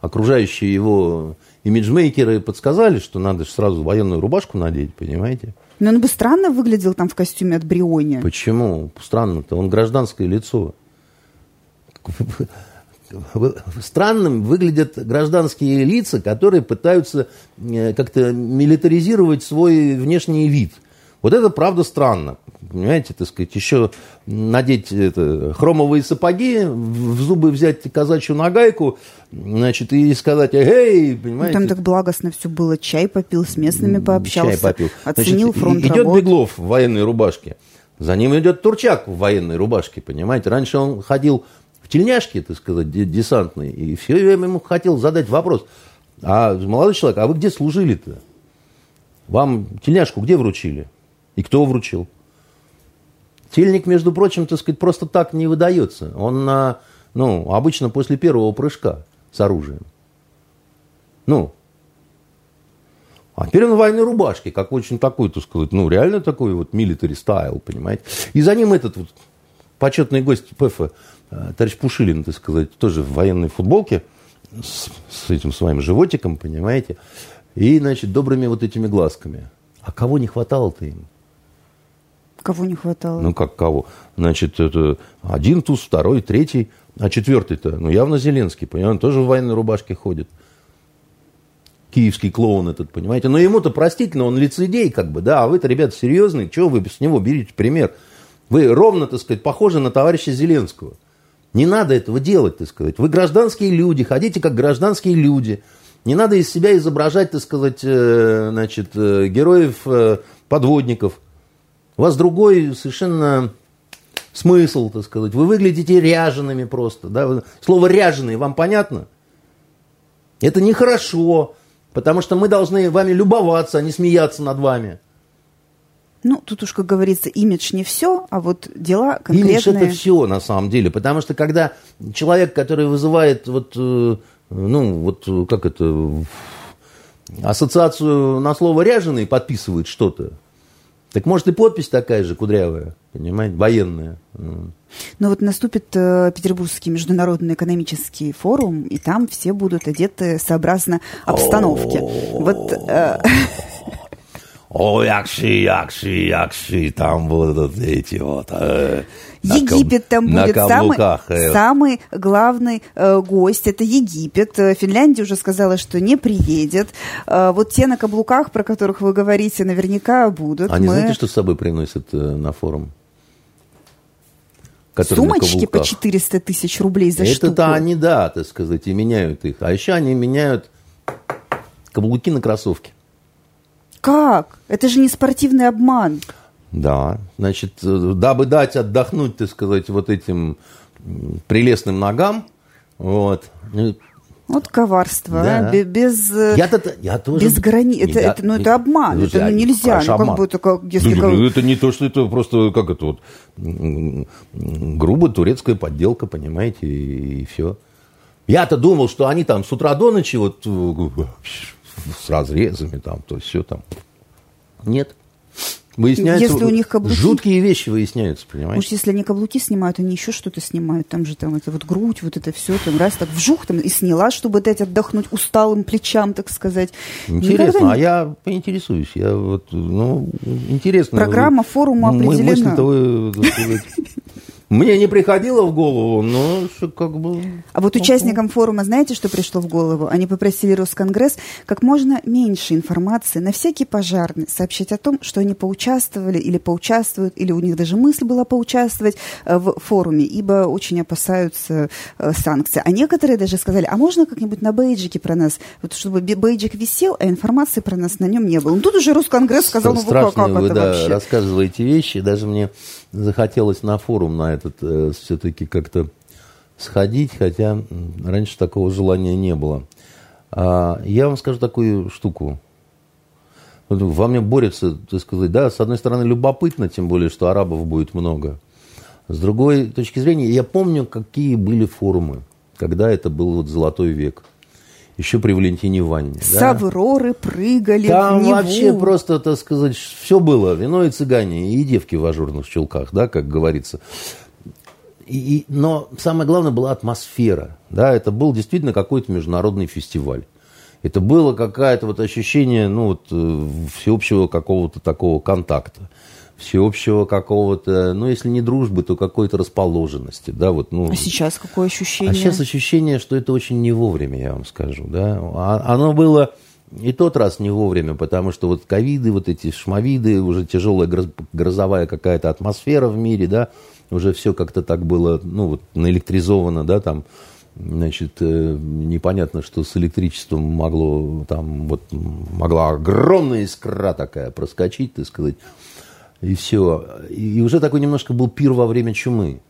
окружающие его имиджмейкеры подсказали, что надо же сразу военную рубашку надеть, понимаете? Но он бы странно выглядел там в костюме от Бриони. Почему? Странно-то. Он гражданское лицо. Странным выглядят гражданские лица, которые пытаются э, как-то милитаризировать свой внешний вид – вот это правда странно. Понимаете, так сказать, еще надеть это, хромовые сапоги, в зубы взять казачью нагайку, значит, и сказать, эй, понимаете. Ну, там так благостно все было. Чай попил, с местными пообщался. Чай попил. Оценил значит, фронт Идет работ. Беглов в военной рубашке. За ним идет Турчак в военной рубашке, понимаете. Раньше он ходил в тельняшке, так сказать, десантный, и все время ему хотел задать вопрос. А молодой человек, а вы где служили-то? Вам тельняшку где вручили? И кто вручил? Тельник, между прочим, так сказать, просто так не выдается. Он на, ну, обычно после первого прыжка с оружием. Ну, а теперь он в военной рубашке, как очень такой, так сказать, ну, реально такой вот military style, понимаете. И за ним этот вот почетный гость ПФ, э, товарищ Пушилин, так сказать, тоже в военной футболке, с, с этим своим животиком, понимаете, и, значит, добрыми вот этими глазками. А кого не хватало-то им? Кого не хватало? Ну, как кого? Значит, это один туз, второй, третий. А четвертый-то, ну, явно Зеленский, понимаете, он тоже в военной рубашке ходит. Киевский клоун этот, понимаете. Но ему-то простительно, он лицедей, как бы, да, а вы-то, ребята, серьезные, чего вы с него берете пример? Вы ровно, так сказать, похожи на товарища Зеленского. Не надо этого делать, так сказать. Вы гражданские люди, ходите как гражданские люди. Не надо из себя изображать, так сказать, э, значит, э, героев э. У вас другой совершенно смысл, так сказать. Вы выглядите ряжеными просто. Да? Слово ряженый вам понятно? Это нехорошо, потому что мы должны вами любоваться, а не смеяться над вами. Ну, тут уж, как говорится, имидж не все, а вот дела конкретные. Имидж это все, на самом деле. Потому что когда человек, который вызывает вот, э, ну, вот как это, ассоциацию на слово ряженый подписывает что-то, так может и подпись такая же кудрявая, понимаете, военная. Но вот наступит э, Петербургский международный экономический форум, и там все будут одеты сообразно обстановке. Вот. Э... О, якши, якши, якши, там будут эти вот... Э, Египет там будет самый, э. самый главный э, гость. Это Египет. Э, Финляндия уже сказала, что не приедет. Э, вот те на каблуках, про которых вы говорите, наверняка будут. Они Мы... знаете, что с собой приносят э, на форум? Сумочки по 400 тысяч рублей за Это штуку. Это-то они, да, так сказать, и меняют их. А еще они меняют каблуки на кроссовки. Как? Это же не спортивный обман. Да, значит, э, дабы дать отдохнуть, так сказать, вот этим прелестным ногам, вот. Вот коварство, да. а? без, э, я -то, я тоже без границ. Это, это, ну, это обман, Слушайте, это ну, нельзя. Ну, как бы, это как, если ну, это не то, что это просто, как это вот, грубо турецкая подделка, понимаете, и, и все. Я-то думал, что они там с утра до ночи вот э, с разрезами там, то есть все там. Нет. Выясняется, если у них каблуки, жуткие вещи выясняются, понимаете? Может, если они каблуки снимают, они еще что-то снимают, там же там это вот грудь, вот это все, там раз так вжух там и сняла, чтобы дать отдохнуть усталым плечам, так сказать. Интересно, Никогда... а я поинтересуюсь, я вот, ну, интересно. Программа форума определена. Мне не приходило в голову, но как бы... А вот участникам форума знаете, что пришло в голову? Они попросили Росконгресс как можно меньше информации на всякий пожарный сообщить о том, что они поучаствовали или поучаствуют, или у них даже мысль была поучаствовать э, в форуме, ибо очень опасаются э, санкций. А некоторые даже сказали, а можно как-нибудь на бейджике про нас, вот чтобы бейджик висел, а информации про нас на нем не было. Ну тут уже Росконгресс сказал, ну как, как вы, это да, вообще? рассказываете вещи, даже мне захотелось на форум на этот э, все-таки как-то сходить, хотя раньше такого желания не было. А, я вам скажу такую штуку. Во мне борется, так сказать, да, с одной стороны любопытно, тем более, что арабов будет много. С другой точки зрения, я помню, какие были форумы, когда это был вот золотой век еще при Валентине Ванне. С да? Прыгали Там в Неву. вообще просто, так сказать, все было. Вино и цыгане, и девки в ажурных чулках, да, как говорится. И, и, но самое главное была атмосфера. Да, это был действительно какой-то международный фестиваль. Это было какое-то вот ощущение ну, вот, э, всеобщего какого-то такого контакта всеобщего какого-то, ну, если не дружбы, то какой-то расположенности, да, вот, ну. А сейчас какое ощущение? А сейчас ощущение, что это очень не вовремя, я вам скажу, да. А, оно было и тот раз не вовремя, потому что вот ковиды, вот эти шмовиды, уже тяжелая грозовая какая-то атмосфера в мире, да, уже все как-то так было, ну, вот наэлектризовано, да, там, значит, э, непонятно, что с электричеством могло, там, вот, могла огромная искра такая проскочить, так сказать, и все. И уже такой немножко был пир во время чумы.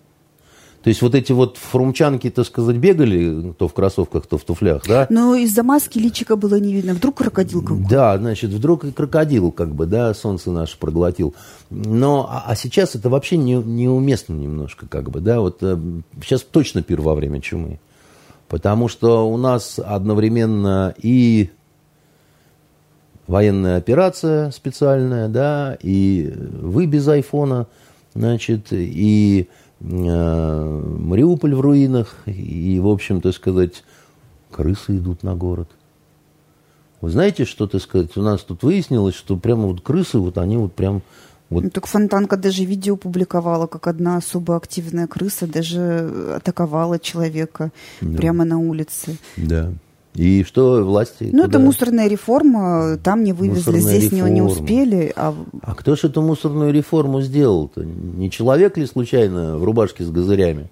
То есть вот эти вот фрумчанки, так сказать, бегали, то в кроссовках, то в туфлях, да? Но из-за маски личика было не видно. Вдруг крокодил какой Да, значит, вдруг и крокодил, как бы, да, солнце наше проглотил. Но, а, а сейчас это вообще не, неуместно немножко, как бы, да, вот э, сейчас точно пир во время чумы. Потому что у нас одновременно и военная операция специальная, да, и вы без айфона, значит, и э, Мариуполь в руинах, и, в общем, так сказать, крысы идут на город. Вы знаете, что, так сказать, у нас тут выяснилось, что прямо вот крысы, вот они вот прям... Вот... Ну, так Фонтанка даже видео публиковала, как одна особо активная крыса даже атаковала человека да. прямо на улице. Да. И что власти? Ну, куда? это мусорная реформа, там не вывезли, мусорная здесь реформа. не успели. А... а кто же эту мусорную реформу сделал-то? Не человек ли случайно в рубашке с газырями?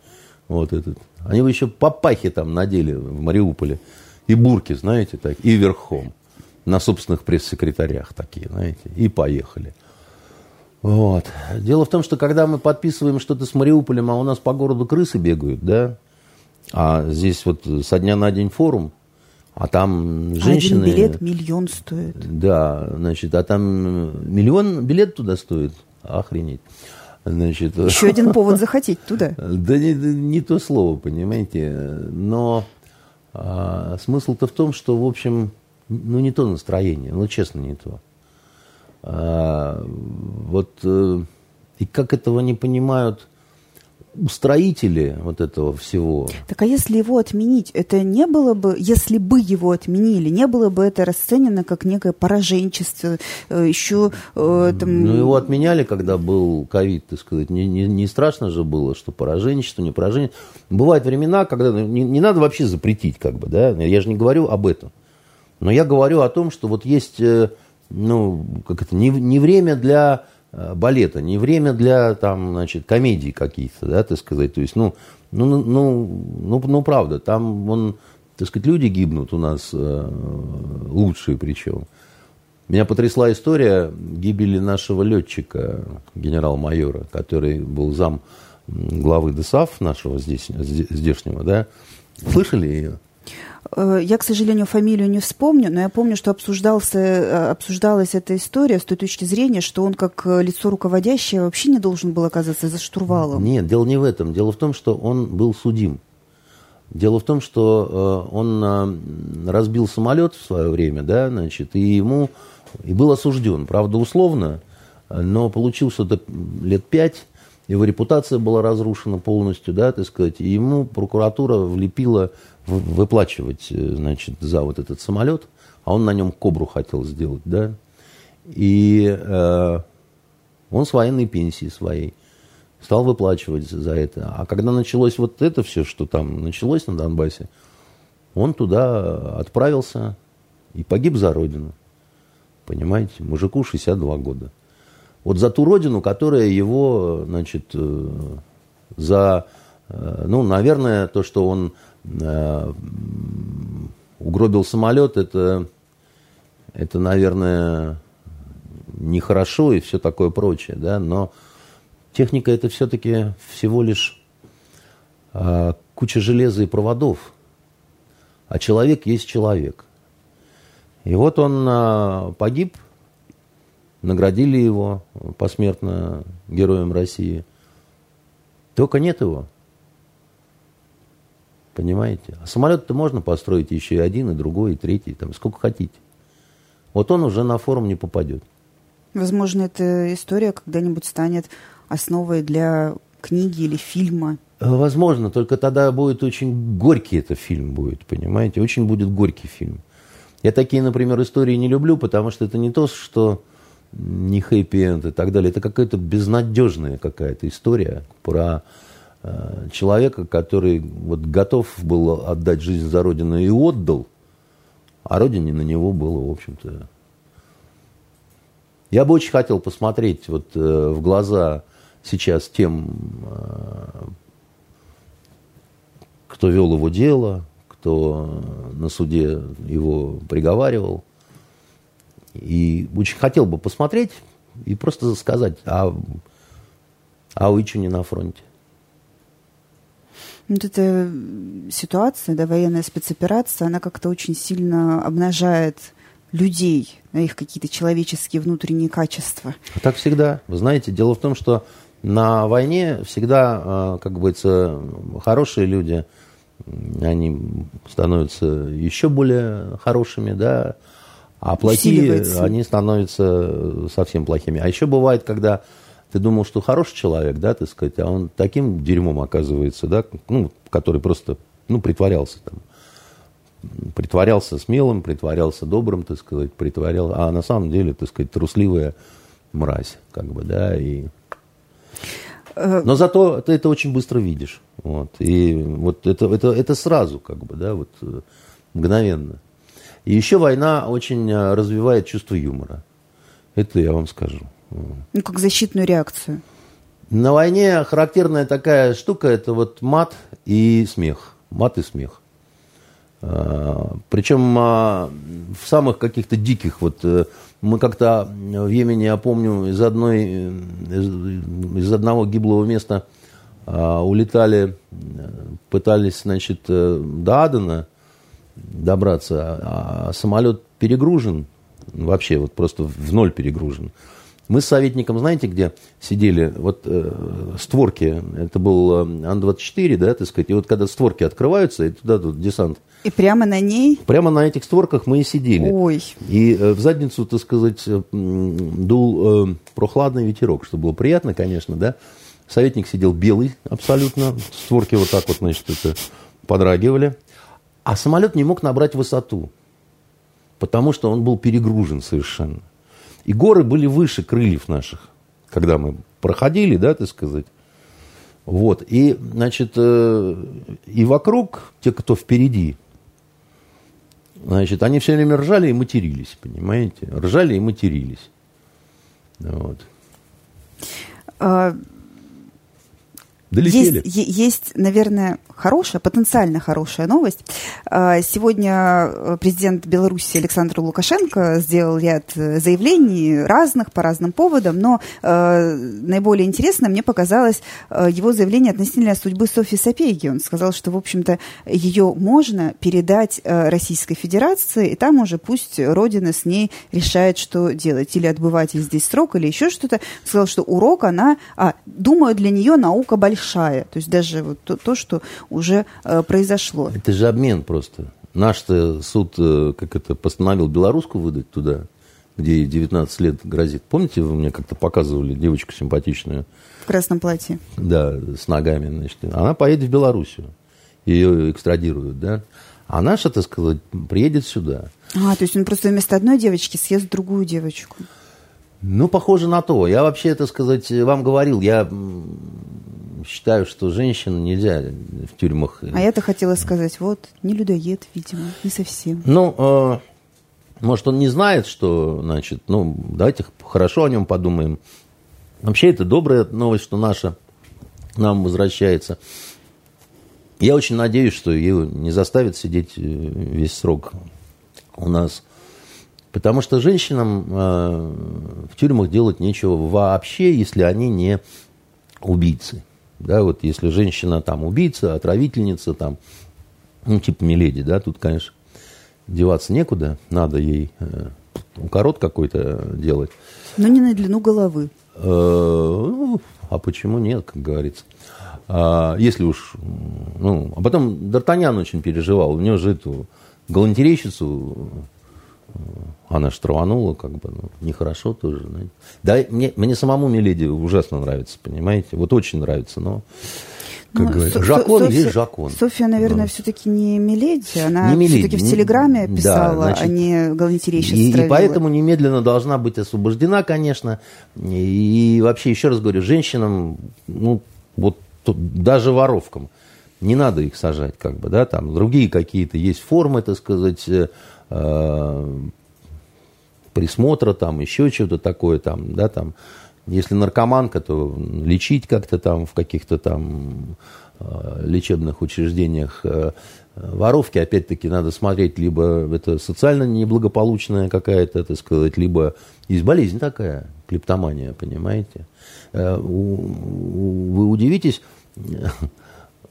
Вот этот. Они бы еще папахи там надели в Мариуполе. И бурки, знаете, так, и верхом. На собственных пресс-секретарях такие, знаете. И поехали. Вот. Дело в том, что когда мы подписываем что-то с Мариуполем, а у нас по городу крысы бегают, да, а здесь вот со дня на день форум, а там женщины... Один билет миллион стоит. Да, значит, а там миллион билет туда стоит. Охренеть. Значит, Еще один повод захотеть туда. Да не, не то слово, понимаете. Но а, смысл-то в том, что, в общем, ну не то настроение, ну честно не то. А, вот э, и как этого не понимают устроители вот этого всего. Так а если его отменить, это не было бы, если бы его отменили, не было бы это расценено как некое пораженчество, э, еще э, там... Ну, его отменяли, когда был ковид, так сказать. Не, не, не страшно же было, что пораженчество, не поражение. Бывают времена, когда ну, не, не надо вообще запретить, как бы, да, я же не говорю об этом. Но я говорю о том, что вот есть, э, ну, как это, не, не время для балета, не время для там, значит, комедий каких-то, да, так сказать. То есть, ну, ну, ну, ну, ну, ну правда, там он, так сказать, люди гибнут у нас э, лучшие причем. Меня потрясла история гибели нашего летчика, генерал-майора, который был зам главы ДСАФ нашего здесь, здешнего, да. Слышали ее? Э, я, к сожалению, фамилию не вспомню, но я помню, что обсуждался, э, обсуждалась эта история с той точки зрения, что он как э, лицо руководящее вообще не должен был оказаться за штурвалом. Нет, дело не в этом. Дело в том, что он был судим. Дело в том, что он разбил самолет в свое время, да, значит, и ему и был осужден. Правда, условно, но получил что-то лет пять, его репутация была разрушена полностью, да, так сказать, и ему прокуратура влепила выплачивать, э, значит, за вот этот самолет, а он на нем кобру хотел сделать, да, и э, он с военной пенсии своей стал выплачивать за это. А когда началось вот это все, что там началось на Донбассе, он туда отправился и погиб за родину. Понимаете, мужику 62 года. Вот за ту родину, которая его, значит, э, за, э, ну, наверное, то, что он Э, угробил самолет, это, это, наверное, нехорошо и все такое прочее, да, но техника это все-таки всего лишь а, куча железа и проводов, а человек есть человек. И вот он а, погиб, наградили его посмертно героем России. Только нет его. Понимаете? А самолет-то можно построить еще и один, и другой, и третий, там, сколько хотите. Вот он уже на форум не попадет. Возможно, эта история когда-нибудь станет основой для книги или фильма. Э, возможно, только тогда будет очень горький этот фильм будет, понимаете? Очень будет горький фильм. Я такие, например, истории не люблю, потому что это не то, что не хэппи-энд и так далее. Это какая-то безнадежная какая-то история про Э, человека, который вот готов был отдать жизнь за Родину и отдал, а Родине на него было, в общем-то... Я бы очень хотел посмотреть вот э, в глаза сейчас тем, э, кто вел его дело, кто на суде его приговаривал. И очень хотел бы посмотреть и просто сказать, а, а вы что не на фронте? Вот эта ситуация, да, военная спецоперация, она как-то очень сильно обнажает людей, их какие-то человеческие внутренние качества. Так всегда. Вы знаете, дело в том, что на войне всегда, а, как говорится, хорошие люди, они становятся еще более хорошими, да, а плохие, они становятся совсем плохими. А еще бывает, когда ты думал, что хороший человек, да, так сказать, а он таким дерьмом оказывается, да, ну, который просто, ну, притворялся там. Притворялся смелым, притворялся добрым, так сказать, притворял, а на самом деле, так сказать, трусливая мразь, как бы, да, и... Э, Но зато ты это очень быстро видишь, вот, и вот это, это, это сразу, как бы, да, вот, э, мгновенно. И еще война очень э, развивает чувство юмора. Это я вам скажу. Ну, как защитную реакцию. На войне характерная такая штука – это вот мат и смех. Мат и смех. А, Причем а, в самых каких-то диких, вот э, мы как-то в Йемене, я помню, из, одной, из, из одного гиблого места а, улетали, пытались, значит, э, до Адена добраться, а самолет перегружен, вообще вот просто в ноль перегружен. Мы с советником, знаете, где сидели? Вот э, створки, это был э, Ан-24, да, так сказать, и вот когда створки открываются, и туда тут десант. И прямо на ней? Прямо на этих створках мы и сидели. Ой. И э, в задницу, так сказать, э, дул э, прохладный ветерок, что было приятно, конечно, да. Советник сидел белый абсолютно. Створки вот так вот, значит, это подрагивали. А самолет не мог набрать высоту, потому что он был перегружен совершенно. И горы были выше крыльев наших, когда мы проходили, да, так сказать. Вот. И, значит, э, и вокруг, те, кто впереди, значит, они все время ржали и матерились, понимаете? Ржали и матерились. Вот. А, Долетели. Есть, есть, наверное, хорошая, потенциально хорошая новость. А, сегодня э, президент Беларуси Александр Лукашенко сделал ряд э, заявлений разных по разным поводам, но э, наиболее интересно мне показалось его заявление относительно судьбы Софьи Сапеги. Он сказал, что, в общем-то, ее можно передать Российской Федерации, и там уже пусть Родина с ней решает, что делать. Или отбывать здесь срок, или еще что-то. Он сказал, что урок она... А, думаю, для нее наука большая. То есть даже вот то, то что уже э, произошло. Это же обмен просто. Наш суд, э, как это, постановил белорусскую выдать туда, где ей 19 лет грозит. Помните, вы мне как-то показывали девочку симпатичную? В красном платье. Да, с ногами, значит. Она поедет в Белоруссию. Ее экстрадируют, да. А наша, так сказать, приедет сюда. А, то есть он просто вместо одной девочки съест другую девочку. Ну, похоже на то. Я вообще, так сказать, вам говорил, я считаю, что женщин нельзя в тюрьмах. А я-то хотела сказать, вот, не людоед, видимо, не совсем. Ну, э, может, он не знает, что, значит, ну, давайте хорошо о нем подумаем. Вообще, это добрая новость, что наша нам возвращается. Я очень надеюсь, что ее не заставят сидеть э, весь срок у нас. Потому что женщинам э, в тюрьмах делать нечего вообще, если они не убийцы. Да, вот если женщина там убийца, отравительница, там, ну, типа Миледи, да, тут, конечно, деваться некуда, надо ей э, укорот какой-то делать. Но не на длину головы. Э, ну, а почему нет, как говорится. А, если уж, ну, а потом Д'Артаньян очень переживал, у него же эту галантерейщицу она ж траванула, как бы, ну, нехорошо тоже. Знаете. Да, мне, мне самому Миледи ужасно нравится, понимаете? Вот очень нравится, но... Как ну, говорят, Жакон Софья, есть Жакон. Софья, наверное, ну. все-таки не Миледи, она не все-таки в Телеграме писала, да, значит, а не галантерейщица и, и поэтому немедленно должна быть освобождена, конечно. И, и вообще, еще раз говорю, женщинам, ну, вот тут, даже воровкам, не надо их сажать, как бы, да, там другие какие-то есть формы, так сказать, э, присмотра, там, еще что-то такое, там, да, там, если наркоманка, то лечить как-то там в каких-то там э, лечебных учреждениях. Э, воровки, опять-таки, надо смотреть, либо это социально неблагополучная какая-то, так сказать, либо есть болезнь такая, клептомания, понимаете. Вы удивитесь,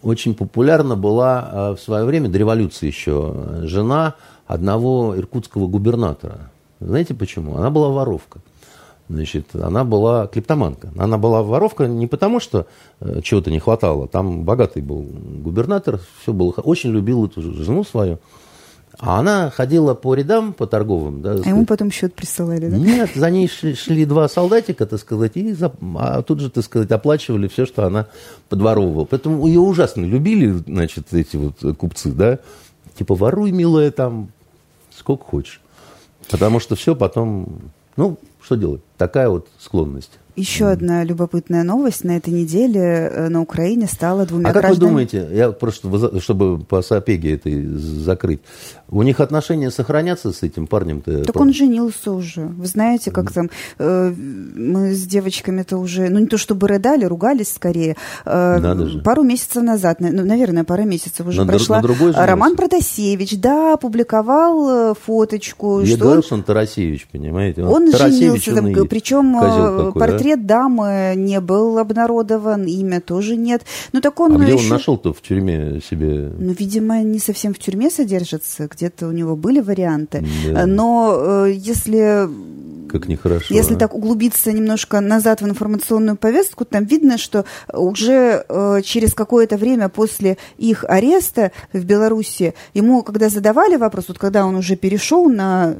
очень популярна была в свое время, до революции еще, жена одного иркутского губернатора. Знаете почему? Она была воровка. Значит, она была клептоманка. Она была воровка не потому, что э, чего-то не хватало. Там богатый был губернатор, все было, очень любил эту жену свою. А она ходила по рядам, по торговым. Да, а ему потом счет присылали, да? Нет, за ней шли, шли два солдатика, так сказать, и за, а тут же, так сказать, оплачивали все, что она подворовывала. Поэтому ее ужасно любили, значит, эти вот купцы, да. Типа, воруй, милая, там, сколько хочешь. Потому что все потом, ну, что делать? Такая вот склонность. Еще одна любопытная новость. На этой неделе э, на Украине стало двумя А как гражданами... вы думаете, я просто, чтобы по Сапеге этой закрыть, у них отношения сохранятся с этим парнем-то? Так он женился уже. Вы знаете, как там, э, мы с девочками-то уже, ну не то чтобы рыдали, ругались скорее. Э, Надо же. Пару месяцев назад, ну, наверное, пара месяцев уже на, прошла. На другой Роман Протасевич, да, опубликовал э, фоточку. Я говорил, он... что он Тарасевич, понимаете? Он, он женился, там, причем э, портрет портрет дамы не был обнародован, имя тоже нет. Ну, так он а где еще... он нашел-то в тюрьме себе? Ну, видимо, не совсем в тюрьме содержится, где-то у него были варианты. Да. Но э, если как нехорошо. Если а? так углубиться немножко назад в информационную повестку, там видно, что уже э, через какое-то время после их ареста в Беларуси ему, когда задавали вопрос, вот когда он уже перешел на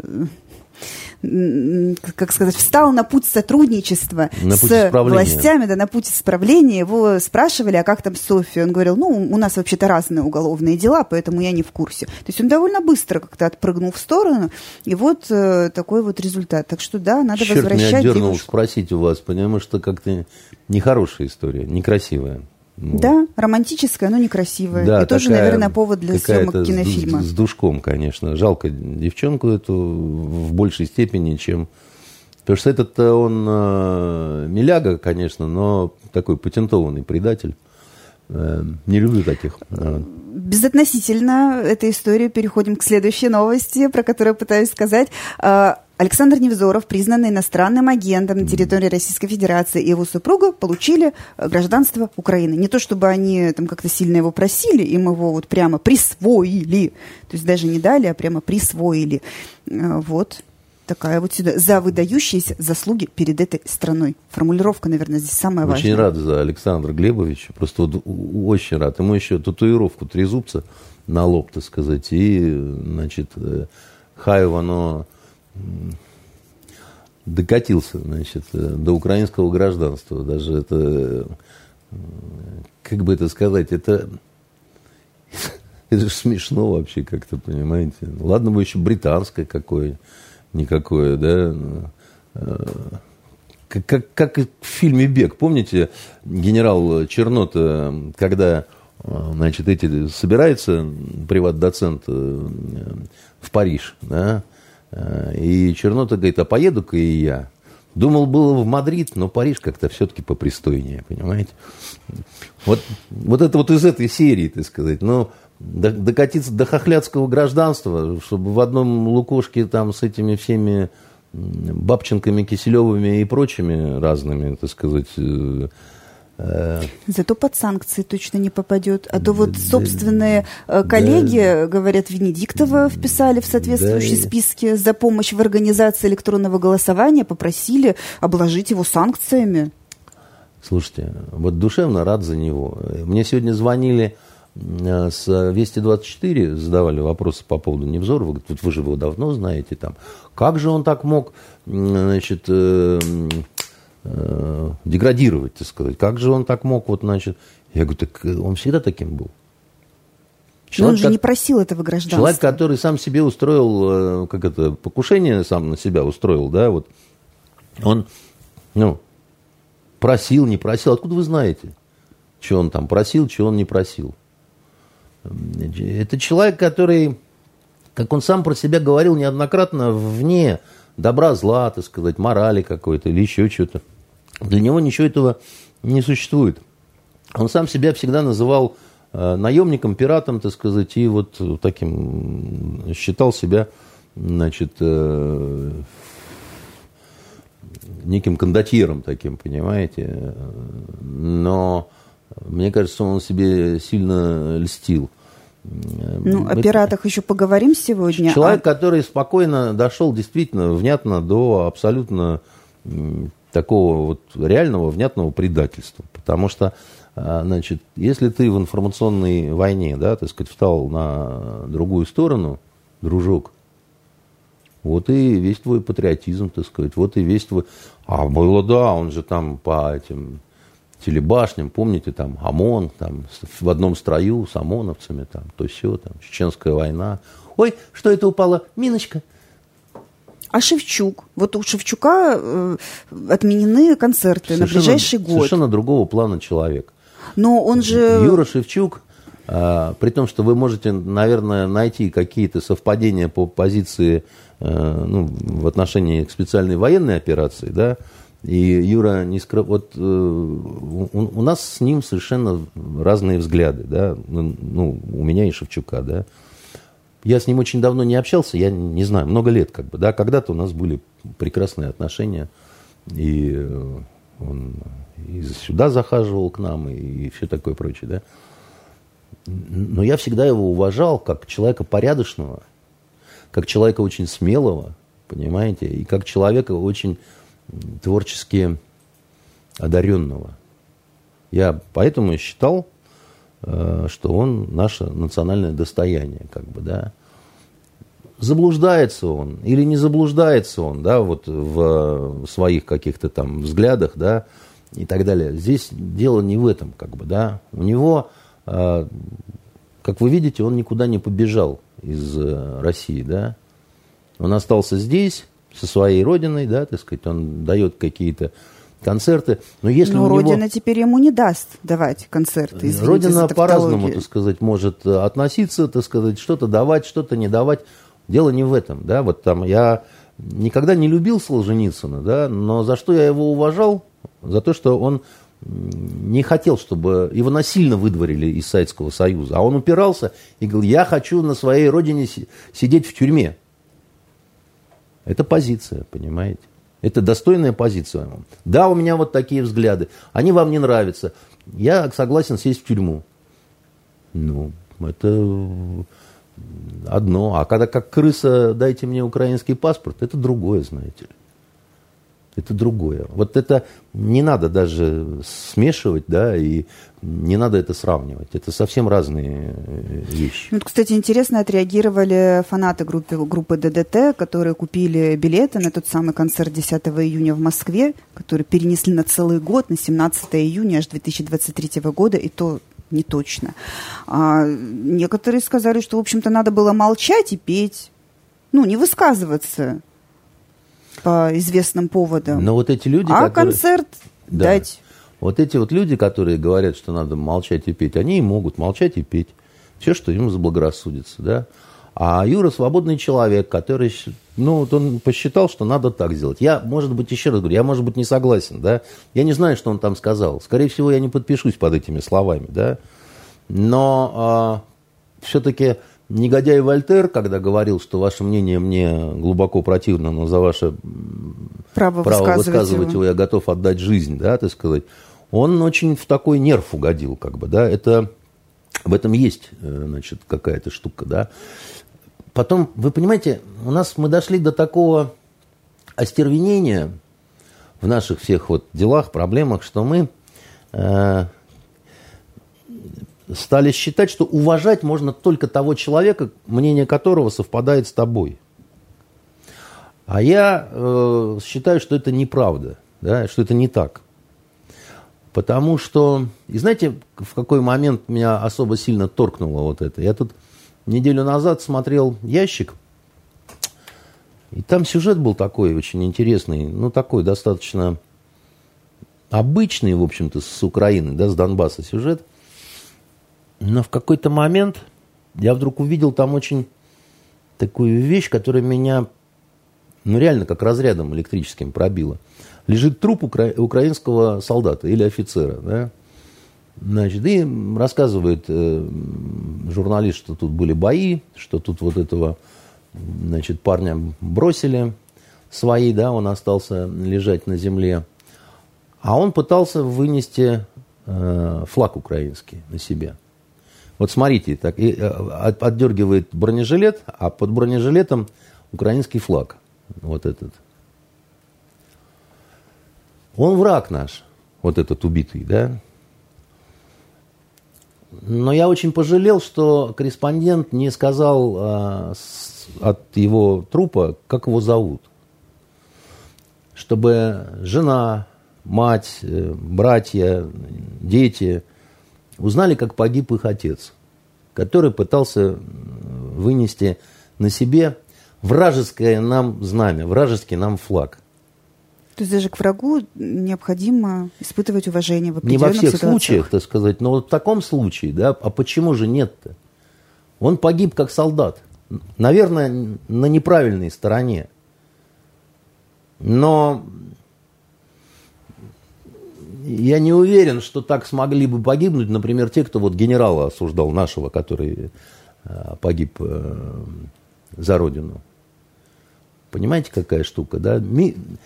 как сказать, встал на путь сотрудничества на с властями, да, на путь исправления. Его спрашивали, а как там Софья? Он говорил, ну, у нас вообще-то разные уголовные дела, поэтому я не в курсе. То есть он довольно быстро как-то отпрыгнул в сторону, и вот э, такой вот результат. Так что да, надо Черт возвращать меня дернул девушку. спросить у вас, потому что как-то нехорошая история, некрасивая. Вот. Да, романтическая, но некрасивая. Да, и тоже, наверное, повод для съемок кинофильма. С, с душком, конечно. Жалко девчонку эту в большей степени, чем... Потому что этот он э, миляга, конечно, но такой патентованный предатель. Э, не люблю таких. Безотносительно этой истории переходим к следующей новости, про которую пытаюсь сказать. Александр Невзоров, признанный иностранным агентом на территории Российской Федерации, и его супруга получили э, гражданство Украины. Не то, чтобы они там как-то сильно его просили, им его вот прямо присвоили. То есть даже не дали, а прямо присвоили. Э, вот такая вот сюда за выдающиеся заслуги перед этой страной. Формулировка, наверное, здесь самая очень важная. Очень рад за Александра Глебовича, просто вот очень рад. Ему еще татуировку трезубца на лоб, так сказать, и, значит, э, Хаева, оно докатился, значит, э, до украинского гражданства. Даже это, как бы это сказать, это, это же смешно вообще как-то, понимаете. Ладно бы еще британское какое никакое, да. Как, как, как в фильме «Бег». Помните, генерал Чернота, когда значит, эти, собирается приват-доцент э, в Париж, да, и Чернота говорит, а поеду-ка и я. Думал, было в Мадрид, но Париж как-то все-таки попристойнее, понимаете? Вот, вот это вот из этой серии, так сказать. Но докатиться до хохлядского гражданства, чтобы в одном лукошке там с этими всеми Бабченками, Киселевыми и прочими разными, так сказать, э, э, Зато под санкции точно не попадет. А то вот собственные э, коллеги, да, говорят, Венедиктова вписали в соответствующие да, списки за помощь в организации электронного голосования, попросили обложить его санкциями. Слушайте, вот душевно рад за него. Мне сегодня звонили Э, с Вести-24 задавали вопросы по поводу Невзорова. Говорят, вот вы же его давно знаете. Там, как же он так мог значит, э, э, деградировать, так сказать? Как же он так мог? Вот, значит, я говорю, так он всегда таким был. Человек, Но он же как, не просил этого гражданства. Человек, который сам себе устроил, э, как это, покушение сам на себя устроил, да, вот, он, ну, просил, не просил. Откуда вы знаете, что он там просил, что он не просил? Это человек, который, как он сам про себя говорил неоднократно, вне добра, зла, так сказать, морали какой-то или еще что-то. Для него ничего этого не существует. Он сам себя всегда называл э, наемником, пиратом, так сказать, и вот таким считал себя, значит, э, неким кондотьером таким, понимаете. Но мне кажется, он себе сильно льстил. Ну, о пиратах еще поговорим сегодня. Человек, а... который спокойно дошел действительно внятно до абсолютно такого вот реального внятного предательства. Потому что, а, значит, если ты в информационной войне, да, так сказать, встал на другую сторону, дружок, вот и весь твой патриотизм, так сказать, вот и весь твой... А было, да, он же там по этим телебашням, помните, там ОМОН, там в одном строю с ОМОНовцами, там то все, там Чеченская война. Ой, что это упало? Миночка. А Шевчук? Вот у Шевчука э, отменены концерты совершенно, на ближайший год. Совершенно другого плана человек. Но он же... Юра Шевчук, э, при том, что вы можете, наверное, найти какие-то совпадения по позиции э, ну, в отношении к специальной военной операции, да, и Юра не скры... вот э, у, у нас с ним совершенно разные взгляды, да, ну, ну, у меня и Шевчука, да. Я с ним очень давно не общался, я не знаю, много лет как бы, да, когда-то у нас были прекрасные отношения, и э, он и сюда захаживал к нам, и, и все такое прочее, да. Но я всегда его уважал как человека порядочного, как человека очень смелого, понимаете, и как человека очень творчески одаренного. Я поэтому считал, что он наше национальное достояние, как бы, да. заблуждается он или не заблуждается он, да, вот в своих каких-то там взглядах, да, и так далее. Здесь дело не в этом, как бы, да. У него, а, как вы видите, он никуда не побежал из э, России, да. Он остался здесь, со своей родиной, да, так сказать, он дает какие-то концерты. Но если Но у Родина него... теперь ему не даст давать концерты. Извините Родина по-разному, так сказать, может э, относиться, так сказать, что-то давать, что-то не давать. Дело не в этом, да, вот там я никогда не любил Солженицына, да, но за что я его уважал? За то, что он не хотел, чтобы его насильно выдворили из Советского Союза, а он упирался и говорил, я хочу на своей родине сидеть в тюрьме. Это позиция, понимаете? Это достойная позиция. Да, у меня вот такие взгляды. Они вам не нравятся. Я согласен сесть в тюрьму. Ну, это одно. А когда как крыса дайте мне украинский паспорт, это другое, знаете ли. Это другое. Вот это не надо даже смешивать, да, и не надо это сравнивать. Это совсем разные э, вещи. Ну, кстати, интересно отреагировали фанаты группы, группы ДДТ, которые купили билеты на тот самый концерт 10 июня в Москве, который перенесли на целый год, на 17 июня аж 2023 года, и то не точно. А некоторые сказали, что, в общем-то, надо было молчать и петь, ну, не высказываться по известным поводам. Но вот эти люди, а которые... концерт да. дать. Вот эти вот люди, которые говорят, что надо молчать и петь, они и могут молчать и петь. Все, что им заблагорассудится, да. А Юра свободный человек, который, ну, вот он посчитал, что надо так сделать. Я, может быть, еще раз говорю, я, может быть, не согласен, да. Я не знаю, что он там сказал. Скорее всего, я не подпишусь под этими словами, да. Но а, все-таки негодяй Вольтер, когда говорил, что ваше мнение мне глубоко противно, но за ваше право, право высказывать, его я готов отдать жизнь, да, так сказать, он очень в такой нерв угодил, как бы, да, это в этом есть, э, значит, какая-то штука, да. Потом, вы понимаете, у нас мы дошли до такого остервенения в наших всех вот делах, проблемах, что мы э, стали считать, что уважать можно только того человека, мнение которого совпадает с тобой. А я э, считаю, что это неправда, да, что это не так. Потому что, и знаете, в какой момент меня особо сильно торкнуло вот это? Я тут неделю назад смотрел «Ящик», и там сюжет был такой очень интересный, ну, такой достаточно обычный, в общем-то, с Украины, да, с Донбасса сюжет – но в какой-то момент я вдруг увидел там очень такую вещь, которая меня, ну реально как разрядом электрическим пробила. Лежит труп укра... украинского солдата или офицера, да? Значит, и рассказывает э, журналист, что тут были бои, что тут вот этого, значит, парня бросили свои, да, он остался лежать на земле. А он пытался вынести э, флаг украинский на себя. Вот смотрите, так, и, э, отдергивает бронежилет, а под бронежилетом украинский флаг. Вот этот. Он враг наш, вот этот убитый, да. Но я очень пожалел, что корреспондент не сказал а, с, от его трупа, как его зовут. Чтобы жена, мать, э, братья, дети – узнали, как погиб их отец, который пытался вынести на себе вражеское нам знамя, вражеский нам флаг. То есть даже к врагу необходимо испытывать уважение в Не во всех ситуациях. случаях, так сказать, но вот в таком случае, да, а почему же нет-то? Он погиб как солдат. Наверное, на неправильной стороне. Но я не уверен, что так смогли бы погибнуть, например, те, кто вот генерала осуждал нашего, который э, погиб э, за родину. Понимаете, какая штука, да?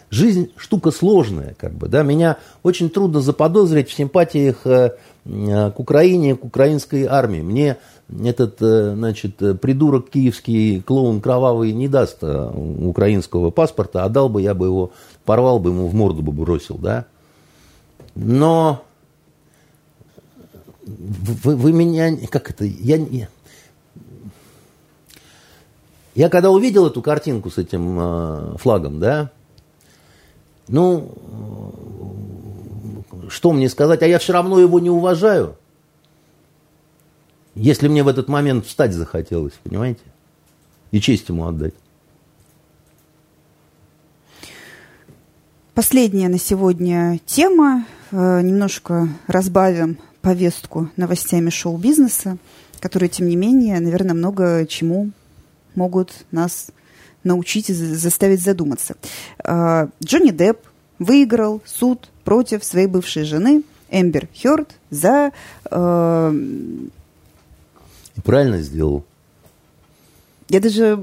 Жизнь штука сложная, как бы, да? Меня очень трудно заподозрить в симпатиях э, к Украине, к украинской армии. Мне этот, значит, придурок киевский, клоун кровавый не даст украинского паспорта, а дал бы, я бы его порвал бы, ему в морду бы бросил, да? Но вы, вы меня, как это, я, Я когда увидел эту картинку с этим э, флагом, да, ну, что мне сказать, а я все равно его не уважаю. Если мне в этот момент встать захотелось, понимаете? И честь ему отдать. Последняя на сегодня тема. Э, немножко разбавим повестку новостями шоу-бизнеса, которые, тем не менее, наверное, много чему могут нас научить и заставить задуматься. Э, Джонни Депп выиграл суд против своей бывшей жены Эмбер Хёрд за... Э, правильно сделал. Я даже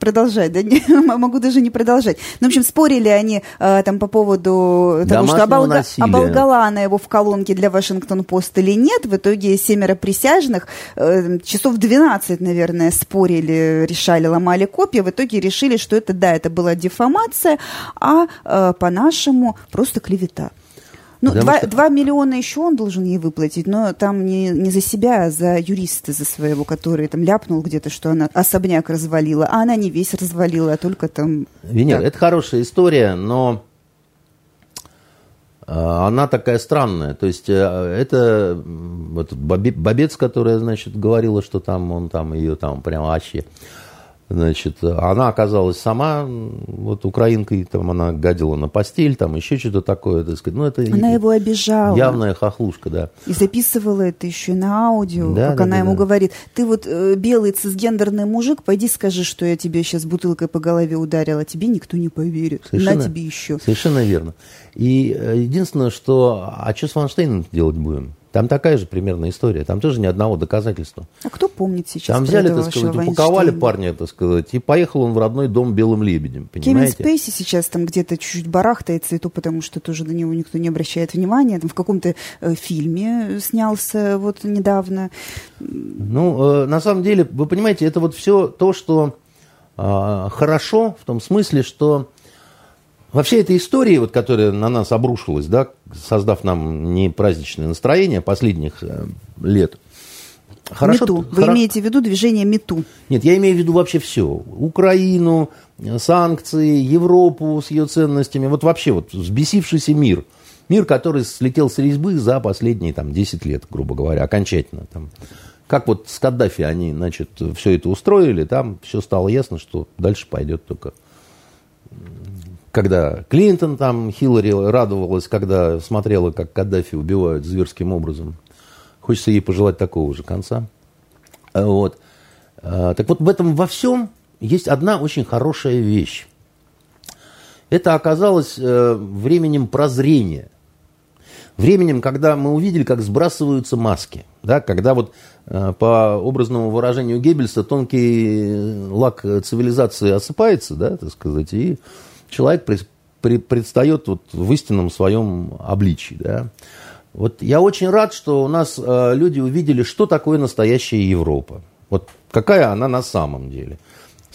продолжать, да, могу даже не продолжать. Ну, в общем, спорили они э, там по поводу того, что оболга... оболгала она его в колонке для Вашингтон-Пост или нет. В итоге семеро присяжных э, часов 12, наверное, спорили, решали, ломали копья. В итоге решили, что это, да, это была дефамация, а э, по-нашему просто клевета. Ну, два, что... 2 миллиона еще он должен ей выплатить, но там не, не за себя, а за юриста, за своего, который там ляпнул где-то, что она особняк развалила, а она не весь развалила, а только там... Нет, это хорошая история, но а, она такая странная. То есть э, это вот Бобец, которая, значит, говорила, что там он там ее там прям вообще Значит, она оказалась сама, вот украинкой, там она гадила на постель, там еще что-то такое, так сказать. Ну, это она его обижала. Явная хохлушка, да. И записывала это еще на аудио, да, как да, она да, ему да. говорит, ты вот э, белый цисгендерный мужик, пойди скажи, что я тебе сейчас бутылкой по голове ударила, тебе никто не поверит. Совершенно, на тебе еще. Совершенно верно. И э, единственное, что, а что с Ванштейном делать будем? Там такая же примерно история. Там тоже ни одного доказательства. А кто помнит сейчас? Там взяли, так сказать, упаковали парня, так сказать, и поехал он в родной дом белым лебедем. Понимаете? Кевин Спейси сейчас там где-то чуть-чуть барахтается, и то потому, что тоже на него никто не обращает внимания. Там в каком-то э, фильме снялся вот недавно. Ну, э, на самом деле, вы понимаете, это вот все то, что э, хорошо в том смысле, что во всей этой истории, вот, которая на нас обрушилась, да, создав нам не праздничное настроение последних э, лет, Хорошо, мету. Вы хоро... имеете в виду движение МИТУ? Нет, я имею в виду вообще все. Украину, санкции, Европу с ее ценностями. Вот вообще вот взбесившийся мир. Мир, который слетел с резьбы за последние там, 10 лет, грубо говоря, окончательно. Там. Как вот с Каддафи они, значит, все это устроили, там все стало ясно, что дальше пойдет только когда Клинтон там, Хиллари радовалась, когда смотрела, как Каддафи убивают зверским образом. Хочется ей пожелать такого же конца. А вот. А, так вот, в этом во всем есть одна очень хорошая вещь. Это оказалось э, временем прозрения. Временем, когда мы увидели, как сбрасываются маски. Да, когда вот э, по образному выражению Геббельса тонкий лак цивилизации осыпается, да, так сказать, и человек предстает вот в истинном своем обличии. Да? Вот я очень рад, что у нас э, люди увидели, что такое настоящая Европа. Вот какая она на самом деле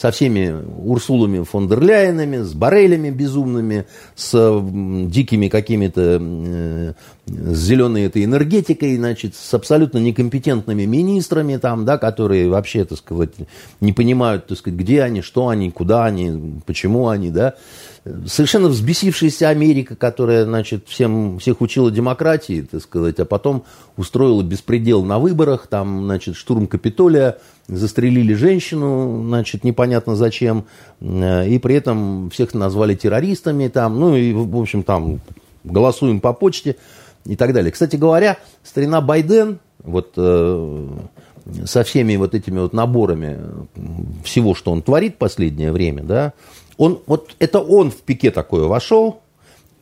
со всеми Урсулами фон дер Ляйенами, с Барелями безумными, с дикими какими-то, э, с зеленой этой энергетикой, значит, с абсолютно некомпетентными министрами там, да, которые вообще, так сказать, не понимают, так сказать, где они, что они, куда они, почему они, да. Совершенно взбесившаяся Америка, которая, значит, всем, всех учила демократии, так сказать, а потом устроила беспредел на выборах, там, значит, штурм Капитолия, застрелили женщину, значит, непонятно зачем, э, и при этом всех назвали террористами, там, ну и, в общем, там, голосуем по почте и так далее. Кстати говоря, старина Байден, вот э, со всеми вот этими вот наборами всего, что он творит последнее время, да, он, вот это он в пике такое вошел,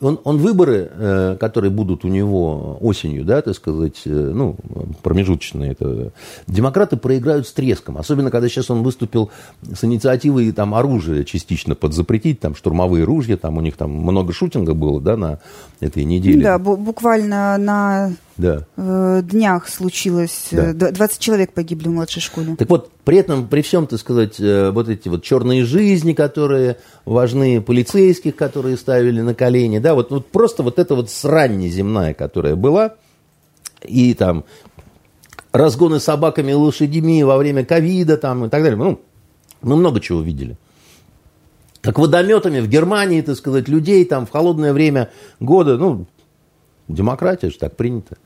он, он выборы, э, которые будут у него осенью, да, так сказать, э, ну, промежуточные, это, демократы проиграют с треском. Особенно, когда сейчас он выступил с инициативой там, оружие частично подзапретить, там, штурмовые ружья, там у них там много шутинга было, да, на этой неделе. Да, буквально на да. э, днях случилось, да. 20 э, человек погибли в младшей школе. Так вот, при этом, при всем, так сказать, э, вот эти вот черные жизни, которые важны, полицейских, которые ставили на колени, да, вот, вот просто вот эта вот срань неземная, которая была, и там разгоны собаками и лошадьми во время ковида там и так далее, ну, Мы много чего видели. Как водометами в Германии, так сказать, людей там в холодное время года, ну, демократия же так принято.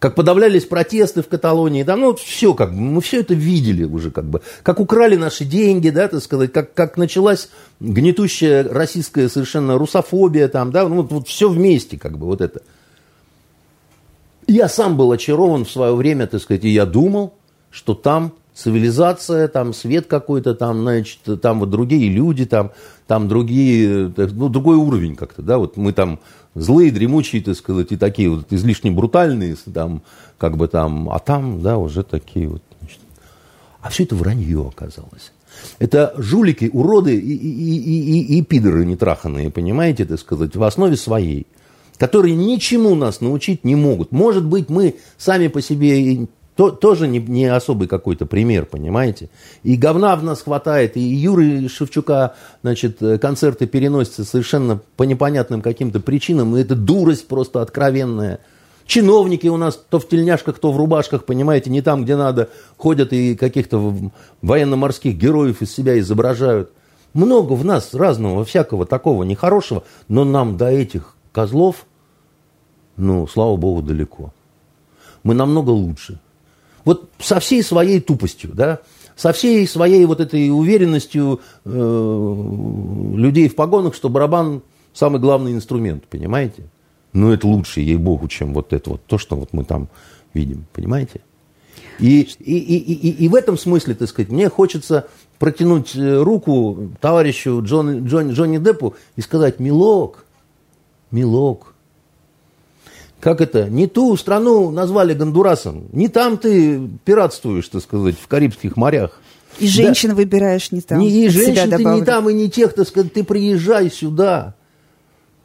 Как подавлялись протесты в Каталонии, там, ну, все как бы, мы все это видели уже как бы. Как украли наши деньги, да, так сказать, как, как началась гнетущая российская совершенно русофобия там, да, ну, вот, вот все вместе как бы вот это. Я сам был очарован в свое время, так сказать, и я думал, что там цивилизация, там свет какой-то, там, значит, там вот другие люди, там, там другие, ну, другой уровень как-то, да, вот мы там злые, дремучие, так сказать, и такие вот излишне брутальные, там, как бы там, а там, да, уже такие вот, значит. А все это вранье оказалось. Это жулики, уроды и, и, и, и, и пидоры нетраханные, понимаете, так сказать, в основе своей которые ничему нас научить не могут. Может быть, мы сами по себе то, тоже не, не особый какой-то пример, понимаете? И говна в нас хватает, и Юры Шевчука, значит, концерты переносятся совершенно по непонятным каким-то причинам, и это дурость просто откровенная. Чиновники у нас то в тельняшках, то в рубашках, понимаете, не там, где надо, ходят и каких-то военно-морских героев из себя изображают. Много в нас разного, всякого такого нехорошего, но нам до этих козлов ну, слава богу, далеко. Мы намного лучше. Вот со всей своей тупостью, да, со всей своей вот этой уверенностью э, людей в погонах, что барабан самый главный инструмент, понимаете? Ну, это лучше, ей-богу, чем вот это вот, то, что вот мы там видим, понимаете? И, и, и, и, и в этом смысле, так сказать, мне хочется протянуть э, руку товарищу Джон, Джон, Джонни Деппу и сказать, милок, милок, как это, не ту страну назвали Гондурасом, не там ты пиратствуешь, так сказать, в Карибских морях. И женщин да. выбираешь не там. Не, и женщин ты не там, и не тех, так сказать, ты приезжай сюда.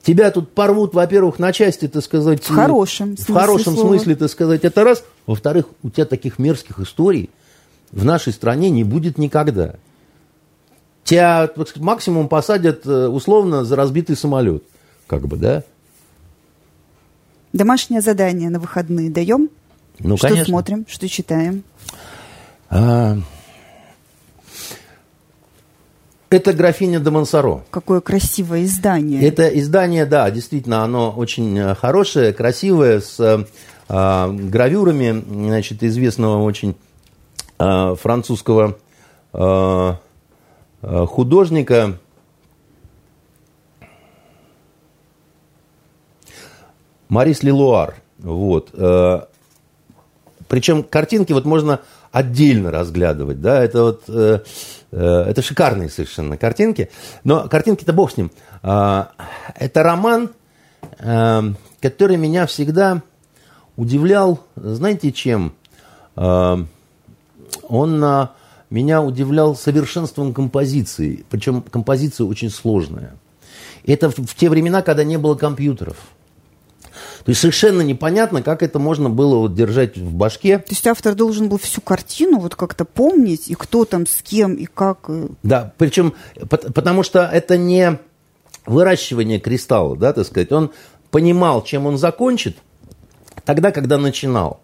Тебя тут порвут, во-первых, на части, так сказать. В хорошем В хорошем слова. смысле, так сказать, это раз. Во-вторых, у тебя таких мерзких историй в нашей стране не будет никогда. Тебя максимум посадят э, условно за разбитый самолет. Как бы, да? Домашнее задание на выходные даем? Ну, что конечно. смотрим, что читаем? А... Это «Графиня де Монсоро». Какое красивое издание. Это издание, да, действительно, оно очень э, хорошее, красивое, с э, гравюрами, значит, известного очень э, французского э, э художника Марис Лилуар. Вот. Э, Причем картинки вот можно отдельно разглядывать, да, это вот, э, э, это шикарные совершенно картинки, но картинки-то бог с ним. Это роман, который меня всегда удивлял, знаете, чем? Он меня удивлял совершенством композиции, причем композиция очень сложная. Это в те времена, когда не было компьютеров – то есть совершенно непонятно, как это можно было вот держать в башке. То есть автор должен был всю картину вот как-то помнить, и кто там с кем, и как. Да, причем потому что это не выращивание кристалла, да, так сказать. Он понимал, чем он закончит, тогда, когда начинал.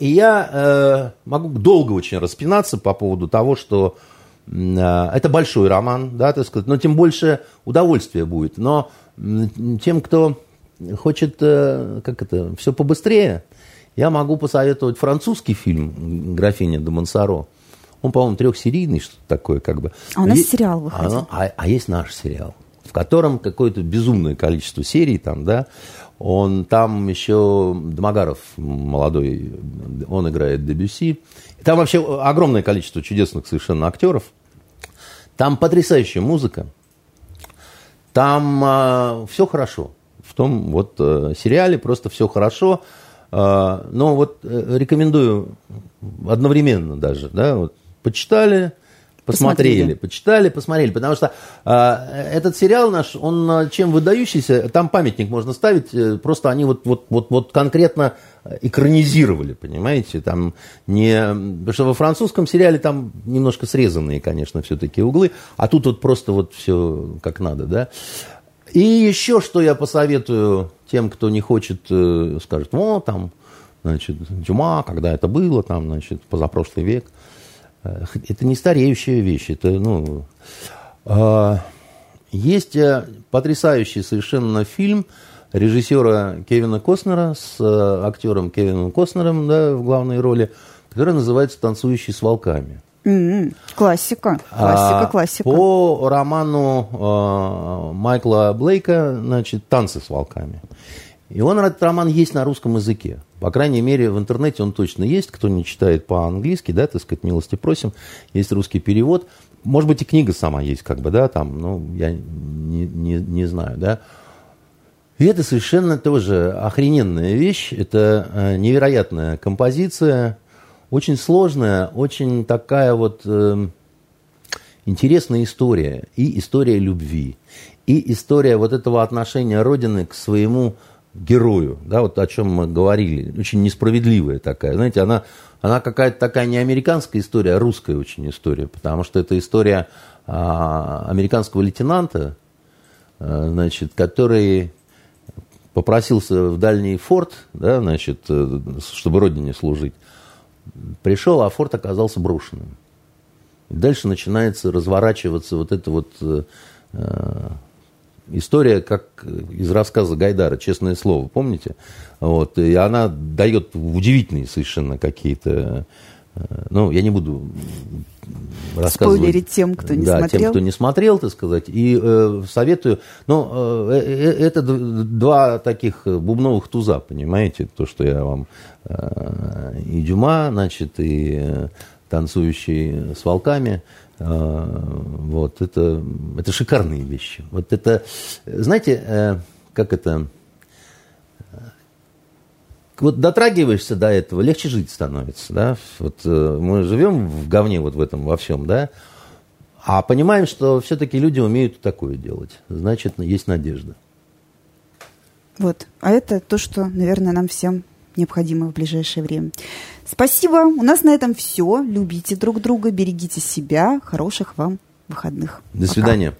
И я э, могу долго очень распинаться по поводу того, что э, это большой роман, да, так сказать, но тем больше удовольствия будет. Но тем, кто хочет, э, как это, все побыстрее, я могу посоветовать французский фильм «Графиня де Монсоро». Он, по-моему, трехсерийный, что-то такое, как бы. А у нас есть, сериал выходил. А, а, а есть наш сериал, в котором какое-то безумное количество серий там, да. Он там еще Домогаров молодой, он играет Дебюси. Там вообще огромное количество чудесных совершенно актеров. Там потрясающая музыка. Там э, а, все хорошо в том вот э, сериале, просто все хорошо. Э, но вот э, рекомендую одновременно даже, да, вот почитали, посмотрели, посмотрели, почитали, посмотрели, потому что э, этот сериал наш, он чем выдающийся, там памятник можно ставить, просто они вот, вот, вот, вот конкретно экранизировали, понимаете, там не, потому что во французском сериале там немножко срезанные, конечно, все-таки углы, а тут вот просто вот все как надо, да, и еще что я посоветую тем, кто не хочет, э, скажет, о, там, значит, Дюма, когда это было, там, значит, позапрошлый век. Это не стареющая вещь, это, ну... Есть потрясающий совершенно фильм режиссера Кевина Костнера с актером Кевином Костнером да, в главной роли, который называется «Танцующий с волками». Mm-hmm. Классика, классика, а, классика. По роману э, Майкла Блейка, значит, «Танцы с волками». И он, этот роман есть на русском языке. По крайней мере, в интернете он точно есть. Кто не читает по-английски, да, так сказать, милости просим. Есть русский перевод. Может быть, и книга сама есть, как бы, да, там, ну, я не, не, не знаю, да. И это совершенно тоже охрененная вещь. Это э, невероятная композиция, очень сложная, очень такая вот э, интересная история. И история любви, и история вот этого отношения Родины к своему герою, да, вот о чем мы говорили, очень несправедливая такая, знаете, она, она какая-то такая не американская история, а русская очень история, потому что это история а, американского лейтенанта, а, значит, который попросился в дальний форт, да, значит, э, чтобы родине служить, Пришел, а форт оказался брошенным. И дальше начинается разворачиваться вот эта вот э, э, история, как из рассказа Гайдара, честное слово, помните? Вот, и она дает удивительные совершенно какие-то ну, я не буду рассказывать. Спойлерить тем, кто не да, смотрел. тем, кто не смотрел, так сказать. И э, советую... Но э, э, э это два таких бубновых туза, понимаете? То, что я вам... Э, и Дюма, значит, и э, танцующий с волками. Э, вот, это, это шикарные вещи. Вот это... Знаете, э, как это вот дотрагиваешься до этого, легче жить становится, да. Вот э, мы живем в говне вот в этом во всем, да, а понимаем, что все-таки люди умеют такое делать. Значит, есть надежда. Вот. А это то, что, наверное, нам всем необходимо в ближайшее время. Спасибо. У нас на этом все. Любите друг друга, берегите себя. Хороших вам выходных. До Пока. свидания.